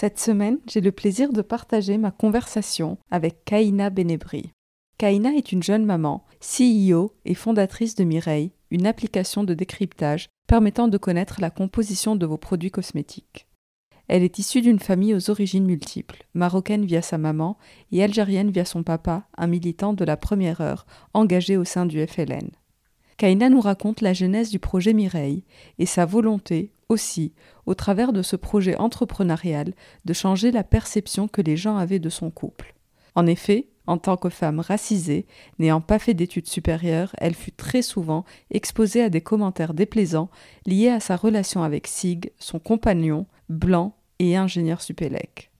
Cette semaine, j'ai le plaisir de partager ma conversation avec Kaina Benebri. Kaina est une jeune maman, CEO et fondatrice de Mireille, une application de décryptage permettant de connaître la composition de vos produits cosmétiques. Elle est issue d'une famille aux origines multiples, marocaine via sa maman et algérienne via son papa, un militant de la première heure, engagé au sein du FLN. Kaina nous raconte la genèse du projet Mireille et sa volonté, aussi, au travers de ce projet entrepreneurial, de changer la perception que les gens avaient de son couple. En effet, en tant que femme racisée, n'ayant pas fait d'études supérieures, elle fut très souvent exposée à des commentaires déplaisants liés à sa relation avec Sig, son compagnon, blanc et ingénieur supélec.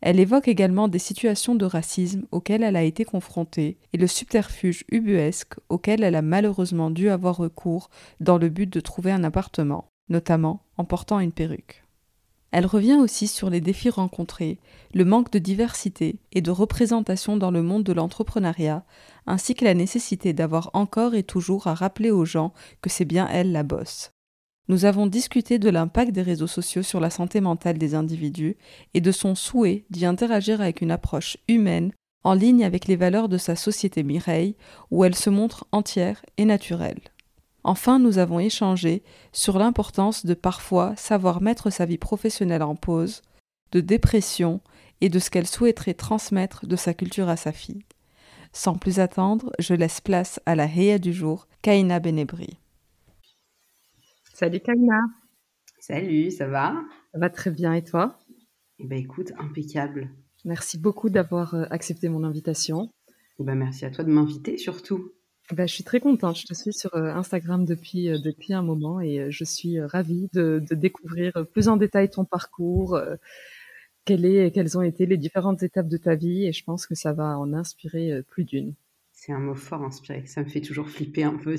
Elle évoque également des situations de racisme auxquelles elle a été confrontée et le subterfuge ubuesque auquel elle a malheureusement dû avoir recours dans le but de trouver un appartement, notamment en portant une perruque. Elle revient aussi sur les défis rencontrés, le manque de diversité et de représentation dans le monde de l'entrepreneuriat, ainsi que la nécessité d'avoir encore et toujours à rappeler aux gens que c'est bien elle la bosse. Nous avons discuté de l'impact des réseaux sociaux sur la santé mentale des individus et de son souhait d'y interagir avec une approche humaine en ligne avec les valeurs de sa société Mireille, où elle se montre entière et naturelle. Enfin, nous avons échangé sur l'importance de parfois savoir mettre sa vie professionnelle en pause, de dépression et de ce qu'elle souhaiterait transmettre de sa culture à sa fille. Sans plus attendre, je laisse place à la Héa du jour, Kaina Benebri. Salut Kaina. Salut, ça va? Ça va très bien et toi? Eh ben écoute, impeccable. Merci beaucoup d'avoir euh, accepté mon invitation. Eh ben merci à toi de m'inviter surtout. Ben, je suis très contente. Je te suis sur euh, Instagram depuis, euh, depuis un moment et je suis ravie de, découvrir plus en détail ton parcours, quelles, ont été les différentes étapes de ta vie et je pense que ça va en inspirer plus d'une. C'est un mot fort inspiré. Ça me fait toujours flipper un peu.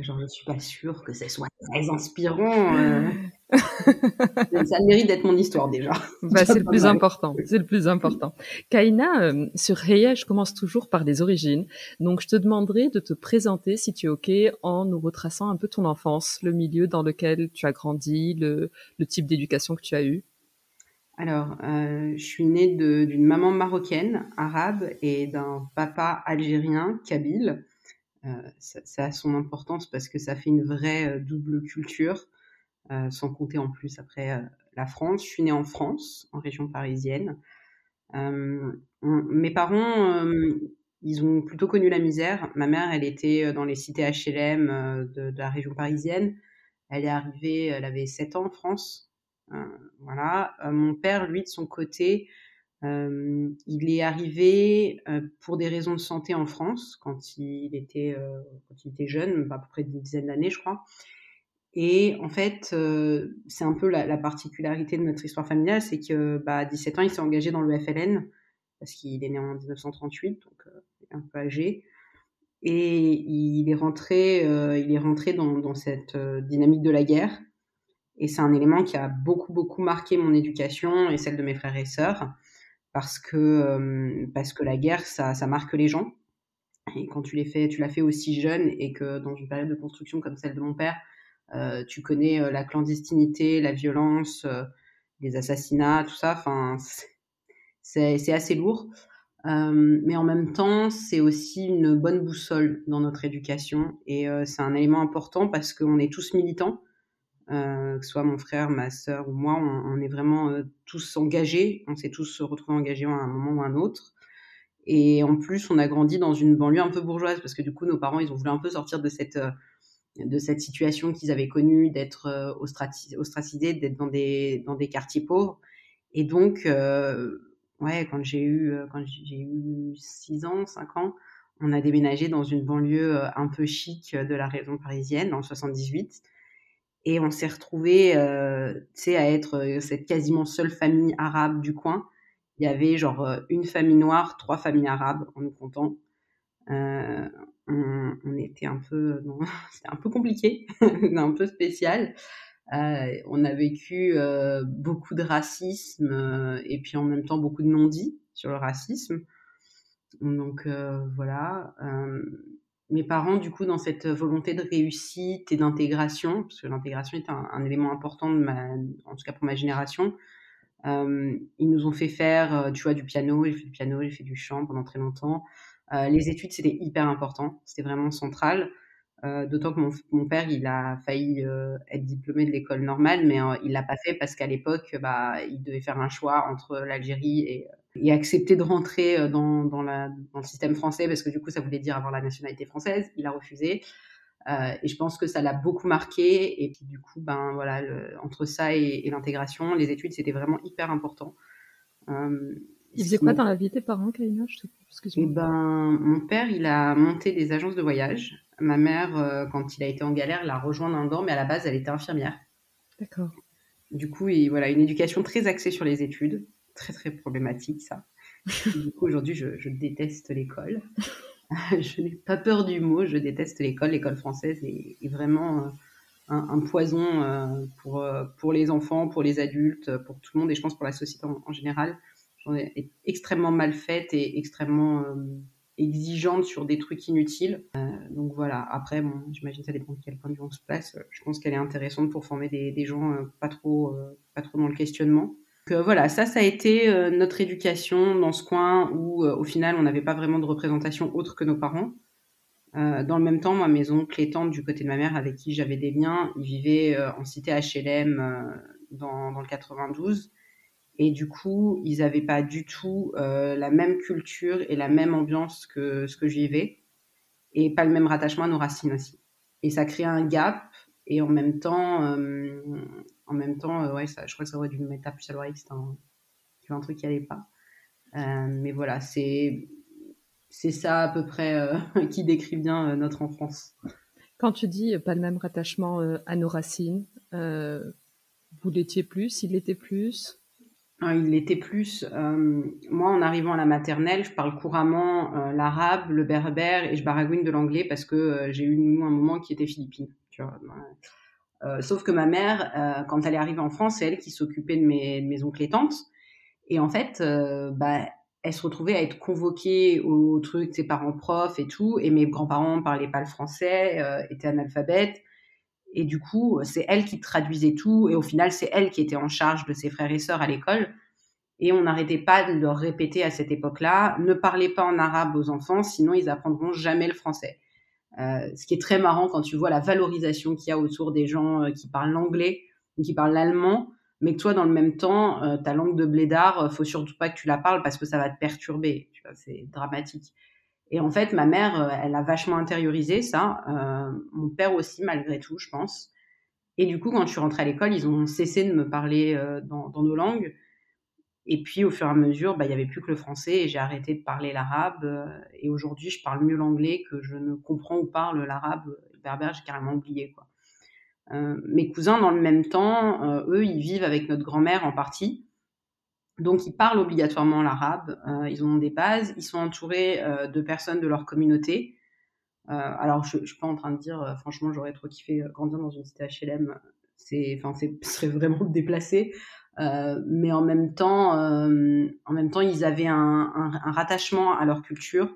Genre, je suis pas sûre que ce soit très inspirant. Euh. ça mérite d'être mon histoire déjà. Bah, c'est le plus important. C'est le plus important. Kaina, euh, sur Reya, je commence toujours par les origines. Donc, je te demanderai de te présenter, si tu es OK, en nous retraçant un peu ton enfance, le milieu dans lequel tu as grandi, le, le type d'éducation que tu as eu. Alors, euh, je suis née d'une maman marocaine, arabe, et d'un papa algérien, kabyle. Euh, ça, a son importance parce que ça fait une vraie euh, double culture, euh, sans compter en plus après la France. Je suis née en France, en région parisienne. mes parents, ils ont plutôt connu la misère. Ma mère, elle était dans les cités HLM de, la région parisienne. Elle est arrivée, elle avait 7 ans en France. voilà. mon père, lui, de son côté, il est arrivé pour des raisons de santé en France quand il était, euh, quand jeune, à peu près une dizaine d'années, je crois. Et en fait, c'est un peu la, particularité de notre histoire familiale, c'est que bah, à 17 ans, il s'est engagé dans le FLN parce qu'il est né en 1938, donc un peu âgé. Et il est rentré, il est rentré dans cette dynamique de la guerre. Et c'est un élément qui a beaucoup, beaucoup marqué mon éducation et celle de mes frères et sœurs parce que, parce que la guerre, ça, ça marque les gens. Et quand tu, les fais, tu l'as fait aussi jeune et que dans une période de construction comme celle de mon père, tu connais la clandestinité, la violence, les assassinats, tout ça. Enfin, c'est assez lourd. mais en même temps, c'est aussi une bonne boussole dans notre éducation et c'est un élément important parce qu'on est tous militants. Euh, que ce soit mon frère, ma sœur ou moi, on, est vraiment euh, tous engagés. On s'est tous retrouvés engagés à un moment ou à un autre. Et en plus, on a grandi dans une banlieue un peu bourgeoise parce que du coup, nos parents, ils ont voulu un peu sortir de cette euh, de cette situation qu'ils avaient connue d'être ostracisés, d'être dans des dans des quartiers pauvres. Et donc, ouais, quand j'ai eu quand j'ai eu 6 ans, 5 ans, on a déménagé dans une banlieue un peu chic de la région parisienne en 78 et on s'est retrouvé, euh, tu sais, à être euh, cette quasiment seule famille arabe du coin. Il y avait genre euh, une famille noire, trois familles arabes en nous comptant. Euh, on, était un peu, c'était un peu compliqué, un peu spécial. Euh, on a vécu euh, beaucoup de racisme et puis en même temps beaucoup de non-dits sur le racisme. Donc voilà mes parents, du coup, dans cette volonté de réussite et d'intégration, parce que l'intégration est un, élément important, de ma, en tout cas pour ma génération, euh, ils nous ont fait faire, euh, tu vois, du piano. J'ai fait du piano, j'ai fait du chant pendant très longtemps. Euh, les études, c'était hyper important, c'était vraiment central. Euh, d'autant que mon, mon, père, il a failli euh, être diplômé de l'école normale, mais euh, il l'a pas fait parce qu'à l'époque, bah, il devait faire un choix entre l'Algérie et, et, accepter de rentrer dans, dans, la, dans, le système français parce que du coup, ça voulait dire avoir la nationalité française. Il a refusé. et je pense que ça l'a beaucoup marqué. Et puis du coup, ben voilà, le, entre ça et, et l'intégration, les études, c'était vraiment hyper important. il faisait quoi dans la vie tes parents, Kaina eh ben, mon père, il a monté des agences de voyage. Ma mère, euh, quand il a été en galère, l'a rejoint d'un dent, mais à la base, elle était infirmière. D'accord. Du coup, il, voilà, une éducation très axée sur les études. Très, très problématique, ça. du coup, aujourd'hui, je, déteste l'école. je n'ai pas peur du mot, je déteste l'école. L'école française est, vraiment euh, un, poison euh, pour, pour les enfants, pour les adultes, pour tout le monde et je pense pour la société en, général. est extrêmement mal faite et extrêmement exigeante sur des trucs inutiles. Euh, donc voilà, après, bon, j'imagine ça dépend de quel point de vue on se place. Je pense qu'elle est intéressante pour former des, des gens euh, pas, trop, euh, pas trop dans le questionnement. Donc voilà, ça, ça a été notre éducation dans ce coin où au final, on n'avait pas vraiment de représentation autre que nos parents. dans le même temps, moi, mes oncles du côté de ma mère avec qui j'avais des liens, ils vivaient en cité HLM dans, dans le 92. Et du coup, ils n'avaient pas du tout euh, la même culture et la même ambiance que ce que j'y vivais, et pas le même rattachement à nos racines aussi. Et ça crée un gap, et en même temps, euh, en même temps, euh, ouais, ça, je crois que ça aurait dû me mettre plus à l'oreille que c'était un, un, truc qui allait pas. mais voilà, c'est c'est ça à peu près qui décrit bien notre enfance. Quand tu dis pas le même rattachement à nos racines, vous l'étiez plus, il l'était plus? Hein, il était plus. Euh, moi, en arrivant à la maternelle, je parle couramment euh, l'arabe, le berbère et je baragouine de l'anglais parce que euh, j'ai eu un moment qui était philippine. Tu vois. Sauf que ma mère, quand elle est arrivée en France, c'est elle qui s'occupait de mes, mes, oncles et tantes. Et en fait, bah, elle se retrouvait à être convoquée au truc de ses parents profs et tout. Et mes grands-parents parlaient pas le français, étaient analphabètes. Et du coup, c'est elle qui traduisait tout. Et au final, c'est elle qui était en charge de ses frères et sœurs à l'école. Et on n'arrêtait pas de leur répéter à cette époque-là, ne parlez pas en arabe aux enfants, sinon ils apprendront jamais le français. Euh, ce qui est très marrant quand tu vois la valorisation qu'il y a autour des gens euh, qui parlent l'anglais ou qui parlent l'allemand, mais que toi, dans le même temps, euh, ta langue de blédard, faut surtout pas que tu la parles parce que ça va te perturber. C'est dramatique. Et en fait, ma mère, elle a vachement intériorisé ça. Mon père aussi, malgré tout, je pense. Et du coup, quand je suis rentrée à l'école, ils ont cessé de me parler dans, nos langues. Et puis, au fur et à mesure, bah, il n'y avait plus que le français et j'ai arrêté de parler l'arabe. Euh, et aujourd'hui, je parle mieux l'anglais que je ne comprends ou parle l'arabe. Le berbère, j'ai carrément oublié. Quoi. Euh, mes cousins, dans le même temps, eux, ils vivent avec notre grand-mère en partie. Donc, ils parlent obligatoirement l'arabe, euh, ils ont des bases, ils sont entourés euh, de personnes de leur communauté. Euh, alors, je, ne suis pas en train de dire, franchement, j'aurais trop kiffé grandir dans une cité HLM. C'est, ce serait vraiment déplacé. Mais en même temps, en même temps, ils avaient un, rattachement à leur culture.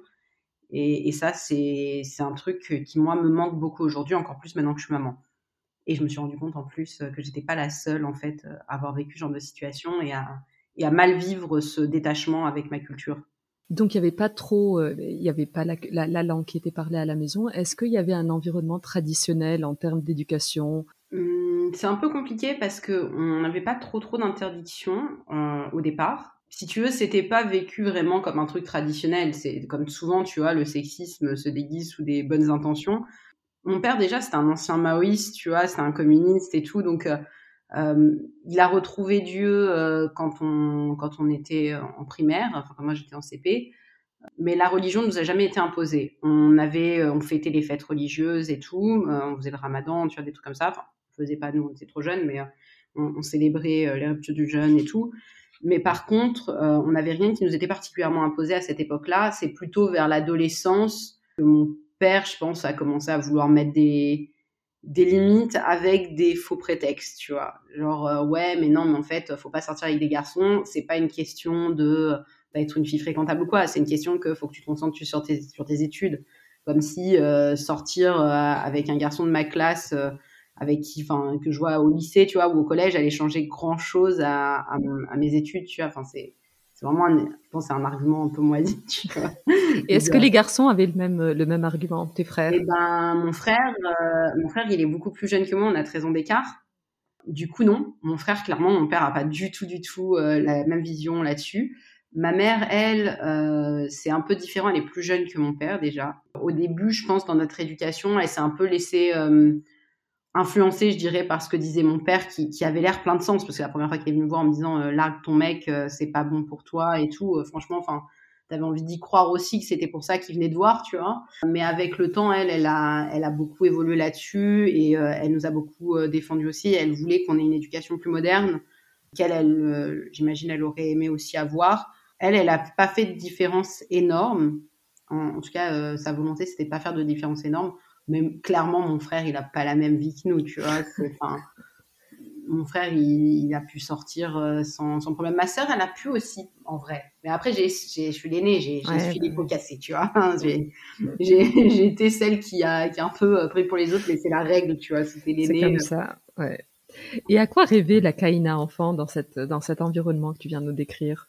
Et, ça, c'est, un truc qui, moi, me manque beaucoup aujourd'hui, encore plus maintenant que je suis maman. Et je me suis rendu compte en plus que j'étais pas la seule en fait à avoir vécu ce genre de situation et à, mal vivre ce détachement avec ma culture. Donc il n'y avait pas trop, euh, il y avait pas la, langue qui était parlée à la maison. Est-ce qu'il y avait un environnement traditionnel en termes d'éducation? C'est un peu compliqué parce que on n'avait pas trop trop d'interdictions euh, au départ. Si tu veux, c'était pas vécu vraiment comme un truc traditionnel. C'est comme souvent, tu vois, le sexisme se déguise sous des bonnes intentions. Mon père déjà, c'était un ancien maoïste, tu vois, c'était un communiste et tout, donc euh, euh, il a retrouvé Dieu quand on quand on était en primaire, enfin moi j'étais en CP. Mais la religion ne nous a jamais été imposée. On avait, on fêtait les fêtes religieuses et tout, on faisait le Ramadan, tu vois des trucs comme ça. Enfin, faisait pas nous, on était trop jeunes, mais on, célébrait les ruptures du jeûne et tout. Mais par contre, on n'avait rien qui nous était particulièrement imposé à cette époque-là. C'est plutôt vers l'adolescence que mon père, je pense, a commencé à vouloir mettre des des limites avec des faux prétextes, tu vois. Genre, euh, ouais, mais non, mais en fait, faut pas sortir avec des garçons. C'est pas une question de bah, être une fille fréquentable ou quoi. C'est une question que faut que tu te concentres sur tes, sur tes études. Comme si euh, sortir euh, avec un garçon de ma classe, avec qui, enfin, que je vois au lycée, tu vois, ou au collège, allait changer grand chose à, à, à mes études, tu vois. Enfin, c'est, vraiment, un, je pense, c'est un argument un peu moisi. Tu vois. Et est-ce que les garçons avaient le même, le même argument, tes frères? Eh ben, mon frère, euh, mon frère, il est beaucoup plus jeune que moi. On a 13 ans d'écart. Du coup, non. Mon frère, clairement, mon père a pas du tout, du tout euh, la même vision là-dessus. Ma mère, elle, euh, c'est un peu différent. Elle est plus jeune que mon père déjà. Au début, je pense, dans notre éducation, elle s'est un peu laissée euh, influencé, je dirais, par ce que disait mon père, qui, avait l'air plein de sens, parce que la première fois qu'il est venu me voir en me disant euh, largue ton mec, euh, c'est pas bon pour toi et tout, euh, franchement, enfin, t'avais envie d'y croire aussi que c'était pour ça qu'il venait de voir, tu vois. Mais avec le temps, elle, elle a, elle a beaucoup évolué là-dessus et elle nous a beaucoup défendu aussi. Elle voulait qu'on ait une éducation plus moderne, qu'elle, elle, j'imagine, elle aurait aimé aussi avoir. Elle, elle a pas fait de différence énorme. En, en tout cas, sa volonté, c'était pas faire de différence énorme mais clairement, mon frère, il n'a pas la même vie que nous, tu vois. Enfin, mon frère, il, a pu sortir euh, sans, sans, problème. Ma sœur, elle a pu aussi, en vrai. Mais après, j'ai, je suis l'aînée, j'ai suis les pots cassés, tu vois. j'ai été celle qui a, qui a un peu euh, pris pour les autres, mais c'est la règle, tu vois. C'était l'aînée. C'est comme euh. ça, ouais. Et à quoi rêvait la Kaina enfant dans, cette, dans cet environnement que tu viens de nous décrire?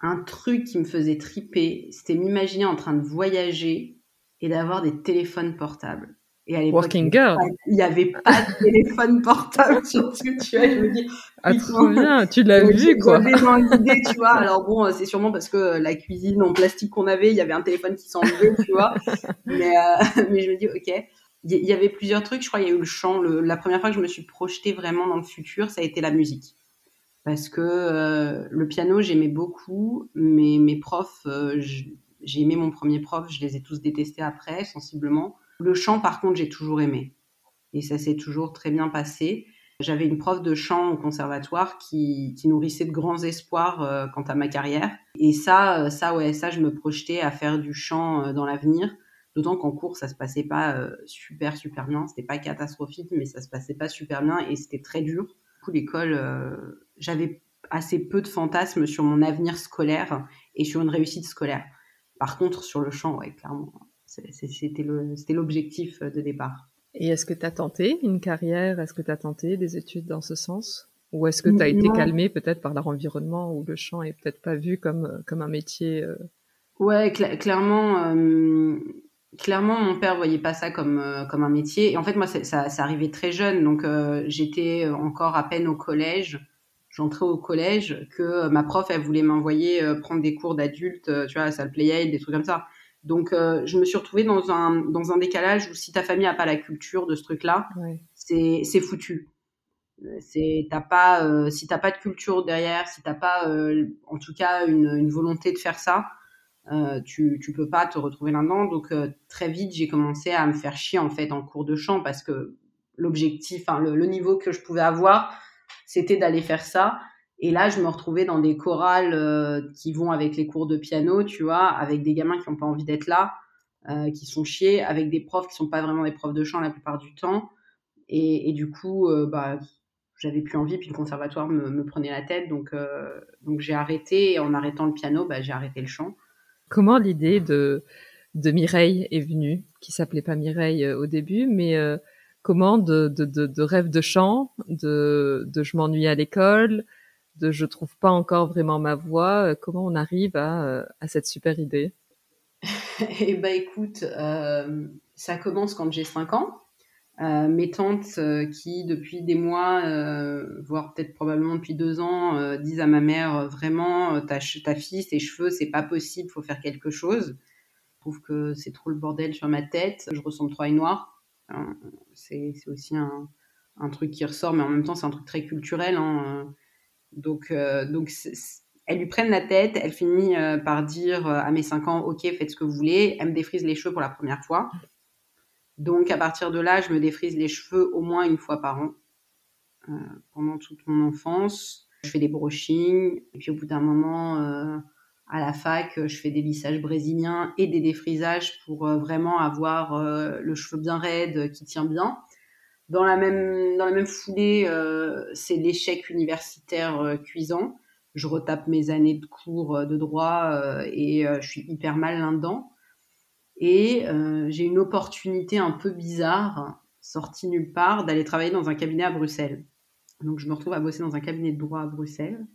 Un truc qui me faisait triper, c'était m'imaginer en train de voyager et d'avoir des téléphones portables. Et à l'époque, Working girl. Il n'y avait pas de téléphone portable surtout, tu vois, je me dis. Ah, trop bien, tu l'as vu, quoi. dans l'idée, tu vois. Alors bon, c'est sûrement parce que la cuisine en plastique qu'on avait, il y avait un téléphone qui s'enlevait, tu vois. Mais, euh, mais je me dis, ok. Il y avait plusieurs trucs, je crois, il y a eu le chant. Le, la première fois que je me suis projetée vraiment dans le futur, ça a été la musique. Parce que euh, le piano, j'aimais beaucoup, mais mes profs, euh, j'ai aimé mon premier prof, je les ai tous détestés après, sensiblement. Le chant, par contre, j'ai toujours aimé. Et ça s'est toujours très bien passé. J'avais une prof de chant au conservatoire qui, nourrissait de grands espoirs euh, quant à ma carrière. Et ça, euh, ça, ouais, ça, je me projetais à faire du chant euh, dans l'avenir. D'autant qu'en cours, ça se passait pas super, super bien. C'était pas catastrophique, mais ça se passait pas super bien et c'était très dur. Du coup, l'école, j'avais assez peu de fantasmes sur mon avenir scolaire et sur une réussite scolaire. Par contre, sur le chant, ouais, clairement, c'était l'objectif de départ. Et est-ce que tu as tenté une carrière? Est-ce que tu as tenté des études dans ce sens? Ou est-ce que tu as été calmé peut-être par leur environnement où le chant est peut-être pas vu comme, comme un métier euh? Ouais, clairement, euh, clairement, mon père voyait pas ça comme, euh, comme un métier. Et en fait, moi, ça, ça arrivait très jeune. Donc, j'étais encore à peine au collège j'entrais au collège que euh, ma prof, elle voulait m'envoyer euh, prendre des cours d'adultes, euh, tu vois, à la salle des trucs comme ça. Donc, je me suis retrouvée dans un, dans un décalage où si ta famille n'a pas la culture de ce truc-là, c'est, c'est foutu. C'est, t'as pas, si t'as pas de culture derrière, si t'as pas, en tout cas, une, une, volonté de faire ça, tu, tu peux pas te retrouver là-dedans. Donc, très vite, j'ai commencé à me faire chier, en fait, en cours de chant parce que l'objectif, enfin, le, le niveau que je pouvais avoir, c'était d'aller faire ça. Et là, je me retrouvais dans des chorales euh, qui vont avec les cours de piano, tu vois, avec des gamins qui n'ont pas envie d'être là, euh, qui sont chiés, avec des profs qui sont pas vraiment des profs de chant la plupart du temps. Et, du coup, euh, bah, j'avais plus envie, puis le conservatoire me, prenait la tête, donc, donc j'ai arrêté. Et en arrêtant le piano, bah, j'ai arrêté le chant. Comment l'idée de, de Mireille est venue, qui s'appelait pas Mireille au début, mais comment de, de, de, de rêve de chant, de, je m'ennuie à l'école, de je trouve pas encore vraiment ma voix. Comment on arrive à, à cette super idée? Eh ben écoute, euh, ça commence quand j'ai 5 ans. Euh, mes tantes euh, qui depuis des mois, euh, voire peut-être probablement depuis deux ans, euh, disent à ma mère vraiment ta, ta fille, ses cheveux, c'est pas possible, faut faire quelque chose. Je trouve que c'est trop le bordel sur ma tête. Je ressemble trop à une noire. C'est aussi un, un, truc qui ressort, mais en même temps c'est un truc très culturel. Hein. Donc donc elles lui prennent la tête. Elle finit par dire à mes 5 ans, ok, faites ce que vous voulez. Elle me défrise les cheveux pour la première fois. Donc à partir de là, je me défrise les cheveux au moins une fois par an euh, pendant toute mon enfance. Je fais des brushings et puis au bout d'un moment, euh, à la fac, je fais des lissages brésiliens et des défrisages pour euh, vraiment avoir euh, le cheveu bien raide, qui tient bien. Dans la même, dans la même foulée, euh, c'est l'échec universitaire cuisant. Je retape mes années de cours de droit et je suis hyper mal là-dedans. Et euh, j'ai une opportunité un peu bizarre, sortie nulle part, d'aller travailler dans un cabinet à Bruxelles. Donc je me retrouve à bosser dans un cabinet de droit à Bruxelles,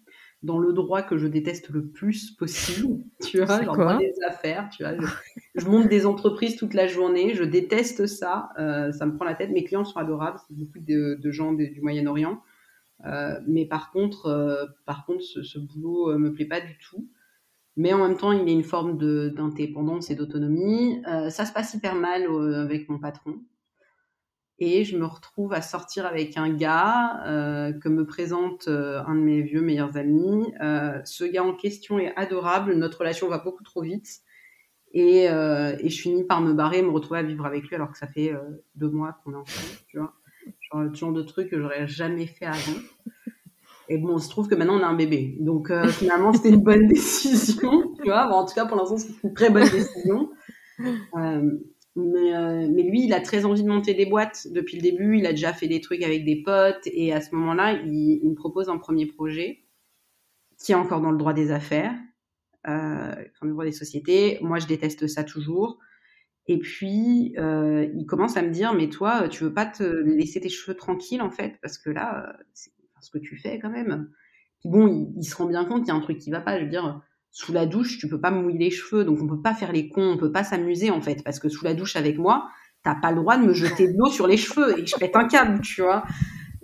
dans le droit que je déteste le plus possible, tu vois, dans droit des affaires, tu vois. Je, je, monte des entreprises toute la journée, je déteste ça, euh, ça me prend la tête. Mes clients sont adorables, c'est beaucoup de, de gens de, du Moyen-Orient. Euh, mais par contre, euh, par contre, ce, ce boulot euh, me plaît pas du tout mais en même temps, il y a une forme d'indépendance et d'autonomie. Euh, ça se passe hyper mal euh, avec mon patron. Et je me retrouve à sortir avec un gars euh, que me présente euh, un de mes vieux meilleurs amis. Euh, ce gars en question est adorable. Notre relation va beaucoup trop vite. Et, je finis par me barrer et me retrouver à vivre avec lui alors que ça fait deux mois qu'on est ensemble. Tu vois genre, le genre de truc que j'aurais jamais fait avant. Et bon, il se trouve que maintenant on a un bébé. Donc finalement, c'était une bonne décision. Tu vois, en tout cas, pour l'instant, c'est une très bonne décision. Mais, euh, mais, lui, il a très envie de monter des boîtes depuis le début. Il a déjà fait des trucs avec des potes. Et à ce moment-là, il, il, me propose un premier projet qui est encore dans le droit des affaires, euh, enfin, le droit des sociétés. Moi, je déteste ça toujours. Et puis, euh, il commence à me dire, mais toi, tu veux pas te laisser tes cheveux tranquilles, en fait, parce que là, c'est ce que tu fais quand même. Bon, il, il se rend bien compte qu'il y a un truc qui va pas. Je veux dire, sous la douche, tu peux pas mouiller les cheveux, donc on peut pas faire les cons, on peut pas s'amuser en fait, parce que sous la douche avec moi, t'as pas le droit de me jeter de l'eau sur les cheveux et je pète un câble, tu vois.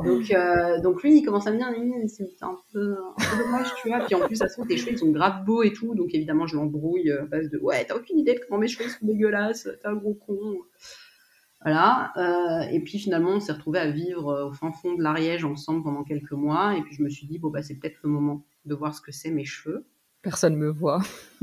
Donc, euh, donc lui, il commence à me dire, c'est un peu, dommage, tu vois. Puis en plus, ça se tes cheveux, ils sont grave beaux et tout. Donc évidemment, je l'embrouille à base de, ouais, t'as aucune idée de comment mes cheveux sont dégueulasses, t'es un gros con. Voilà. Euh, et puis finalement, on s'est retrouvés à vivre euh, au fin fond de l'Ariège ensemble pendant quelques mois. Et puis je me suis dit, bon, bah, c'est peut-être le moment de voir ce que c'est mes cheveux. Personne me voit.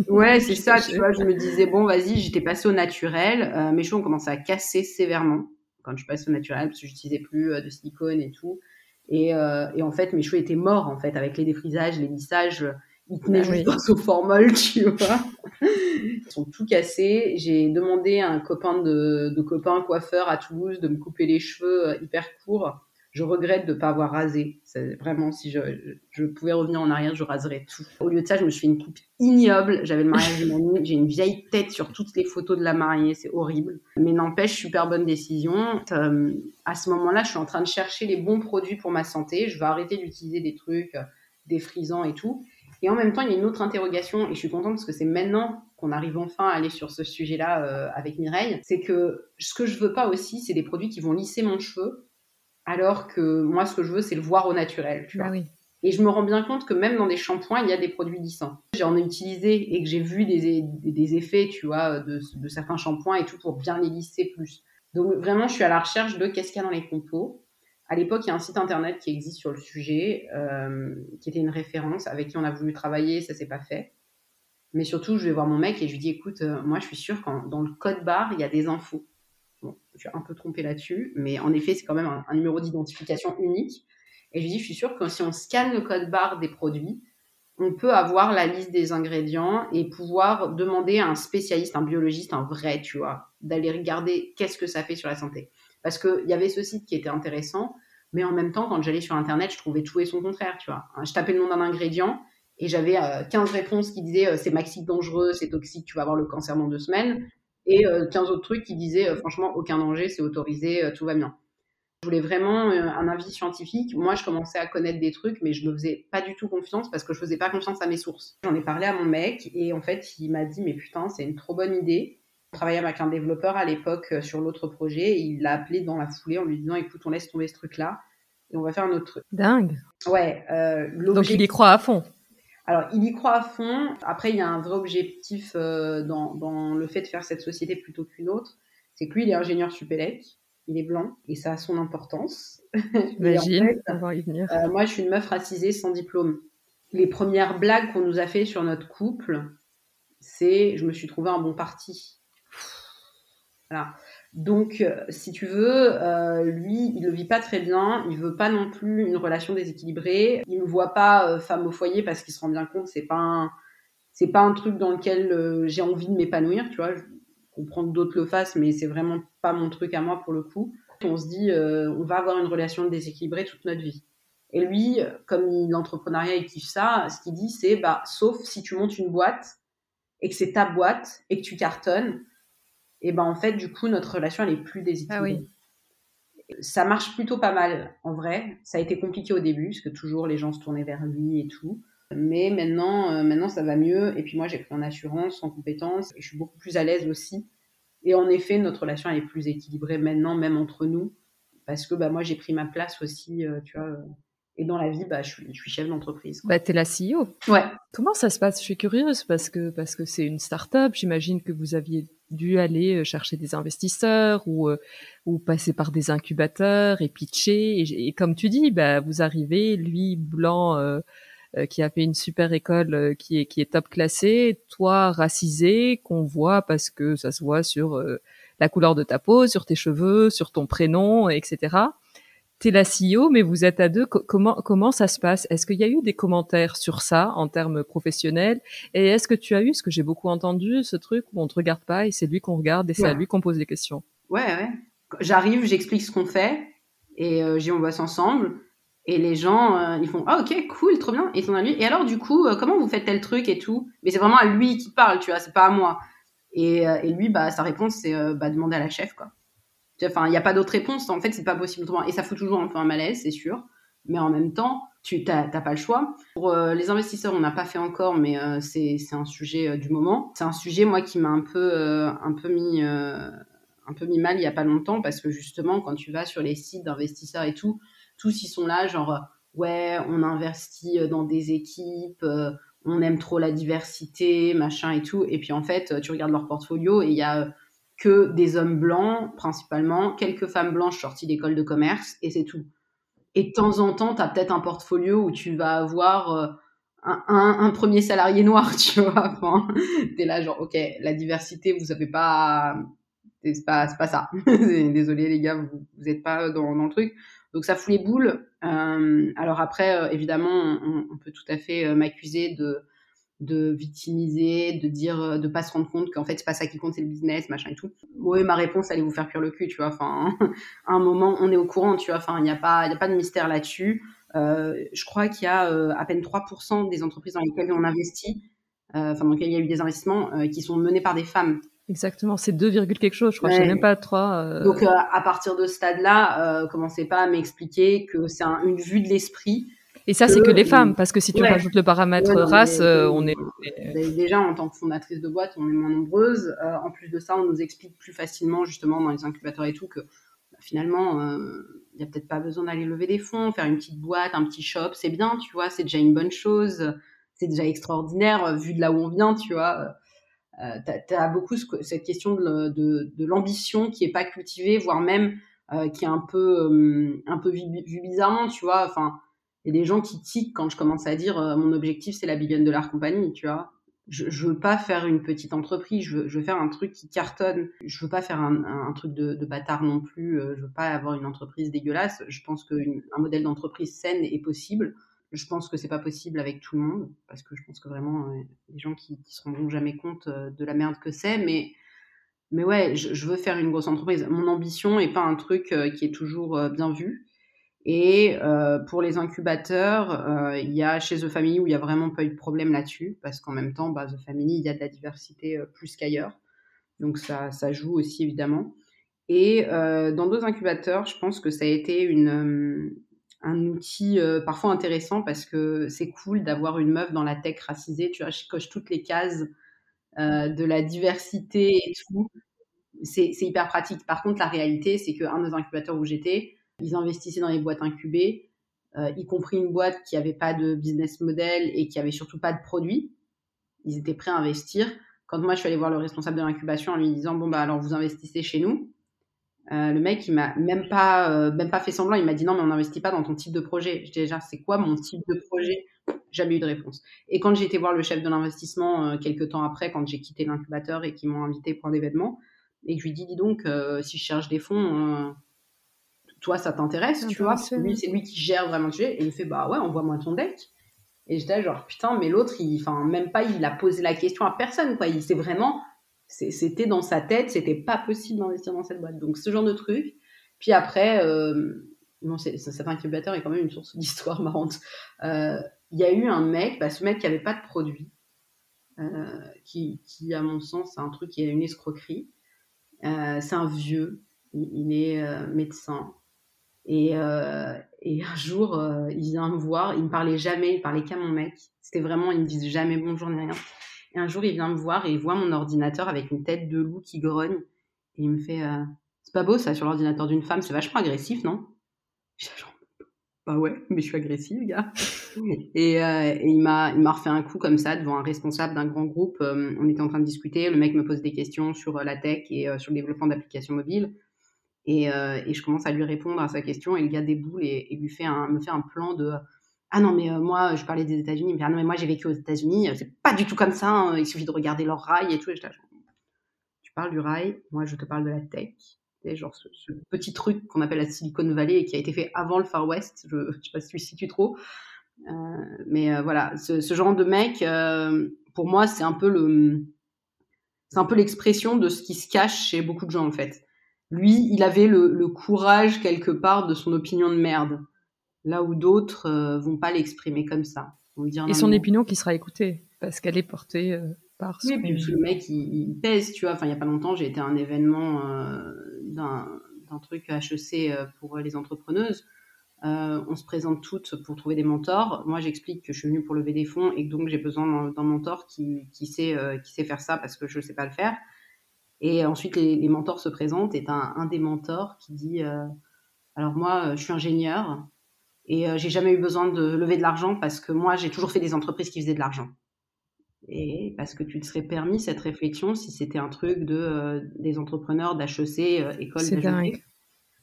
Ouais, c'est ça, tu vois. Je me disais, bon, vas-y, j'étais passée au naturel. Euh, mes cheveux ont commencé à casser sévèrement quand je suis passée au naturel parce que j'utilisais plus euh, de silicone et tout. Et, euh, et, en fait, mes cheveux étaient morts, en fait, avec les défrisages, les lissages. Ils tenaient ah, juste oui. au formol, tu vois. Ils sont tout cassés. J'ai demandé à un copain de, de copain coiffeur à Toulouse de me couper les cheveux hyper courts. Je regrette de ne pas avoir rasé. C'est vraiment, si je, je, pouvais revenir en arrière, je raserais tout. Au lieu de ça, je me suis fait une coupe ignoble. J'avais le mariage de mamie. J'ai une vieille tête sur toutes les photos de la mariée. C'est horrible. Mais n'empêche, super bonne décision. Euh, à ce moment-là, je suis en train de chercher les bons produits pour ma santé. Je vais arrêter d'utiliser des trucs euh, défrisants et tout. Et en même temps, il y a une autre interrogation, et je suis contente parce que c'est maintenant qu'on arrive enfin à aller sur ce sujet-là euh, avec Mireille, c'est que ce que je veux pas aussi, c'est des produits qui vont lisser mon cheveu, alors que moi, ce que je veux, c'est le voir au naturel, tu vois. Ah oui. Et je me rends bien compte que même dans des shampoings, il y a des produits lissants. J'en ai utilisé et que j'ai vu des, des, effets, tu vois, de, de certains shampoings et tout pour bien les lisser plus. Donc vraiment, je suis à la recherche de qu'est-ce qu'il y a dans les compos. À l'époque, il y a un site internet qui existe sur le sujet, euh, qui était une référence, avec qui on a voulu travailler, ça s'est pas fait. Mais surtout, je vais voir mon mec et je lui dis, écoute, euh, moi, je suis sûre qu'en dans le code barre, il y a des infos. Je suis un peu trompée là-dessus, mais en effet, c'est quand même un, numéro d'identification unique. Et je dis, je suis sûre que si on scanne le code barre des produits, on peut avoir la liste des ingrédients et pouvoir demander à un spécialiste, un biologiste, un vrai, tu vois, d'aller regarder qu'est-ce que ça fait sur la santé. Parce qu'il y avait ce site qui était intéressant, mais en même temps, quand j'allais sur Internet, je trouvais tout et son contraire, tu vois. Je tapais le nom d'un ingrédient et j'avais euh, 15 réponses qui disaient euh, c'est maxique dangereux, c'est toxique, tu vas avoir le cancer dans deux semaines. Et euh, 15 autres trucs qui disaient euh, franchement aucun danger, c'est autorisé, euh, tout va bien. Je voulais vraiment un avis scientifique. Moi, je commençais à connaître des trucs, mais je me faisais pas du tout confiance parce que je faisais pas confiance à mes sources. J'en ai parlé à mon mec et en fait, il m'a dit, mais putain, c'est une trop bonne idée. Je travaillais avec un développeur à l'époque sur l'autre projet et il l'a appelé dans la foulée en lui disant, écoute, on laisse tomber ce truc-là et on va faire un autre truc. Dingue. Ouais. Donc il y croit à fond. Alors, il y croit à fond. Après, il y a un vrai objectif euh, dans, dans, le fait de faire cette société plutôt qu'une autre. C'est que lui, il est ingénieur Supélec, il est blanc, et ça a son importance. Imagine, on va y venir. Euh, moi, je suis une meuf racisée sans diplôme. Les premières blagues qu'on nous a fait sur notre couple, c'est je me suis trouvé un bon parti. Voilà. Donc, euh, si tu veux, euh, lui, il le vit pas très bien. Il veut pas non plus une relation déséquilibrée. Il ne voit pas euh, femme au foyer parce qu'il se rend bien compte c'est pas c'est pas un truc dans lequel j'ai envie de m'épanouir. Tu vois, je comprends que d'autres le fassent, mais c'est vraiment pas mon truc à moi pour le coup. On se dit, on va avoir une relation déséquilibrée toute notre vie. Et lui, comme l'entrepreneuriat il kiffe ça, ce qu'il dit c'est bah sauf si tu montes une boîte et que c'est ta boîte et que tu cartonnes et ben en fait, du coup, notre relation, elle est plus déséquilibrée. Ah ça marche plutôt pas mal, en vrai. Ça a été compliqué au début, parce que toujours les gens se tournaient vers lui et tout. Mais maintenant, euh, maintenant ça va mieux. Et puis moi, j'ai pris en assurance, en compétences, et je suis beaucoup plus à l'aise aussi. Et en effet, notre relation, elle est plus équilibrée maintenant, même entre nous. Parce que bah, moi, j'ai pris ma place aussi, euh, tu vois. Euh, et dans la vie, bah, je, suis, je suis chef d'entreprise. Bah, t'es la CEO. Ouais. Comment ça se passe? Je suis curieuse parce que parce que c'est une start-up. J'imagine que vous aviez dû aller euh, chercher des investisseurs ou euh, ou passer par des incubateurs et pitcher. Et, comme tu dis, bah vous arrivez, lui blanc euh, qui a fait une super école qui est qui est top classée, toi racisé qu'on voit parce que ça se voit sur la couleur de ta peau, sur tes cheveux, sur ton prénom, etc t'es la CEO, mais vous êtes à deux. Comment comment ça se passe? Est-ce qu'il y a eu des commentaires sur ça en termes professionnels? Et est-ce que tu as eu ce que j'ai beaucoup entendu, ce truc où on te regarde pas et c'est lui qu'on regarde et c'est à lui qu'on pose des questions? Ouais, ouais. J'arrive, j'explique ce qu'on fait et euh, j'y on bosse ensemble. Et les gens, euh, ils font ah ok cool, trop bien. Et ils sont à lui. Et alors du coup, euh, comment vous faites tel truc et tout? Mais c'est vraiment à lui qui parle, tu vois, c'est pas à moi. Et, et lui, bah sa réponse c'est bah demander à la chef quoi. Enfin, il n'y a pas d'autre réponse. En fait, c'est pas possible. Et ça fout toujours un peu un malaise, c'est sûr. Mais en même temps, tu n'as pas le choix. Pour euh, les investisseurs, on n'a pas fait encore, mais euh, c'est un sujet euh, du moment. C'est un sujet, moi, qui m'a un peu, un peu mis, un peu mis mal il y a pas longtemps, parce que justement, quand tu vas sur les sites d'investisseurs et tout, tous ils sont là, genre ouais, on investit dans des équipes, on aime trop la diversité, machin et tout. Et puis en fait, tu regardes leur portfolio et il y a que des hommes blancs, principalement, quelques femmes blanches sorties d'école de commerce, et c'est tout. Et de temps en temps, tu as peut-être un portfolio où tu vas avoir euh, un, premier salarié noir, tu vois. Enfin, tu es là, genre, ok, la diversité, vous savez pas. C'est pas, pas ça. Désolé, les gars, vous n'êtes pas dans, dans, le truc. Donc, ça fout les boules. Euh, alors, après, euh, évidemment, on, peut tout à fait m'accuser de de victimiser, de dire, euh, de pas se rendre compte qu'en fait c'est pas ça qui compte, c'est le business, machin et tout. Oui, ma réponse allait vous faire cuire le cul, tu vois. Enfin, à un moment, on est au courant, tu vois. Enfin, il n'y a pas, il a pas de mystère là-dessus. Euh, je crois qu'il y a euh, à peine 3% des entreprises dans lesquelles on investit, enfin dans lesquelles il y a eu des investissements, qui sont menés par des femmes. Exactement, c'est 2, quelque chose, je crois, je sais même pas 3. Donc à partir de ce stade-là, commencez pas à m'expliquer que c'est une vue de l'esprit et ça, c'est que les femmes, parce que si tu rajoutes le paramètre race, euh, on est... Déjà, en tant que fondatrice de boîte, on est moins nombreuses. Euh, en plus de ça, on nous explique plus facilement, justement, dans les incubateurs et tout, que bah, finalement, il euh, n'y a peut-être pas besoin d'aller lever des fonds, faire une petite boîte, un petit shop, c'est bien, tu vois, c'est déjà une bonne chose, c'est déjà extraordinaire, vu de là où on vient, tu vois. Euh, tu as, beaucoup cette question de, l'ambition qui est pas cultivée, voire même qui est un peu, un peu vue bizarrement, tu vois. Enfin, y a des gens qui tiquent quand je commence à dire euh, mon objectif c'est la billion dollar compagnie, tu vois. Je, je veux pas faire une petite entreprise, je veux, je veux faire un truc qui cartonne. Je veux pas faire un, un truc de, de, bâtard non plus. Euh, je veux pas avoir une entreprise dégueulasse. Je pense qu'un modèle d'entreprise saine est possible. Je pense que c'est pas possible avec tout le monde parce que je pense que vraiment euh, les gens qui, qui se rendront jamais compte de la merde que c'est, mais mais ouais, je, veux faire une grosse entreprise. Mon ambition est pas un truc qui est toujours bien vu. Et euh, pour les incubateurs, euh, il y a chez The Family où il y a vraiment pas eu de problème là-dessus, parce qu'en même temps, bah, The Family, il y a de la diversité euh, plus qu'ailleurs. Donc ça, ça joue aussi évidemment. Et dans d'autres incubateurs, je pense que ça a été une, un outil parfois intéressant parce que c'est cool d'avoir une meuf dans la tech racisée. Tu vois, je coche toutes les cases de la diversité et tout. C'est hyper pratique. Par contre, la réalité, c'est qu'un des incubateurs où j'étais, ils investissaient dans les boîtes incubées, y compris une boîte qui n'avait pas de business model et qui avait surtout pas de produit. Ils étaient prêts à investir. Quand moi, je suis allée voir le responsable de l'incubation en lui disant, bon, bah, alors vous investissez chez nous euh, le mec, il m'a même pas, euh, même pas fait semblant. Il m'a dit non, mais on n'investit pas dans ton type de projet. Je dis déjà, c'est quoi mon type de projet? Jamais eu de réponse. Et quand j'ai été voir le chef de l'investissement euh, quelques temps après, quand j'ai quitté l'incubateur et qu'ils m'ont invité pour un événement, et que je lui dis, dis donc, si je cherche des fonds, toi, ça t'intéresse, tu vois Lui, c'est lui qui gère vraiment le sujet. Et il me fait, bah ouais, envoie-moi ton deck. Et j'étais genre, putain, mais l'autre, il, enfin, même pas, il a posé la question à personne, quoi. Il s'est vraiment c'était dans sa tête, c'était pas possible d'investir dans cette boîte. Donc ce genre de truc. Puis après, euh, non, cet incubateur est quand même une source d'histoire marrante. Euh, il y a eu un mec, bah, ce mec qui avait pas de produit, euh, qui, qui, à mon sens, c'est un truc qui a une escroquerie. c'est un vieux, il, est médecin. Et, et, un jour, il vient me voir, il me parlait jamais, il parlait qu'à mon mec. C'était vraiment, il me disait jamais bonjour ni rien. Et un jour, il vient me voir et il voit mon ordinateur avec une tête de loup qui grogne. Et il me fait euh, C'est pas beau ça sur l'ordinateur d'une femme, c'est vachement agressif, non? Je genre Bah ouais, mais je suis agressif, gars. et, euh, et, il m'a refait un coup comme ça devant un responsable d'un grand groupe. Euh, on était en train de discuter, le mec me pose des questions sur la tech et sur le développement d'applications mobiles. Et, et, je commence à lui répondre à sa question et le gars déboule et, et lui fait un, me fait un plan de ah non, mais euh, moi, je parlais des États-Unis. Il me dit, ah non, mais moi, j'ai vécu aux États-Unis. Euh, c'est pas du tout comme ça. Hein. Il suffit de regarder leur rail et tout. Et je tu parles du rail. Moi, je te parle de la tech. Et genre, ce, petit truc qu'on appelle la Silicon Valley et qui a été fait avant le Far West. Je, je sais pas si tu situes trop. Euh, mais voilà, ce, genre de mec, pour moi, c'est un peu le, c'est un peu l'expression de ce qui se cache chez beaucoup de gens, en fait. Lui, il avait le courage quelque part de son opinion de merde là où d'autres euh, vont pas l'exprimer comme ça. et son opinion qui sera écoutée parce qu'elle est portée euh, par. Oui, puis le mec il, pèse, tu vois. Enfin, il y a pas longtemps, j'ai été à un événement euh, d'un truc HEC pour les entrepreneuses. on se présente toutes pour trouver des mentors. Moi, j'explique que je suis venue pour lever des fonds et que donc j'ai besoin d'un mentor qui, qui sait, qui sait faire ça parce que je ne sais pas le faire. Et ensuite, les, mentors se présentent et un, un des mentors qui dit Alors, moi, je suis ingénieur, et euh, j'ai jamais eu besoin de lever de l'argent parce que moi, j'ai toujours fait des entreprises qui faisaient de l'argent. Et parce que tu te serais permis cette réflexion si c'était un truc de euh, des entrepreneurs d'HEC, euh, école dingue.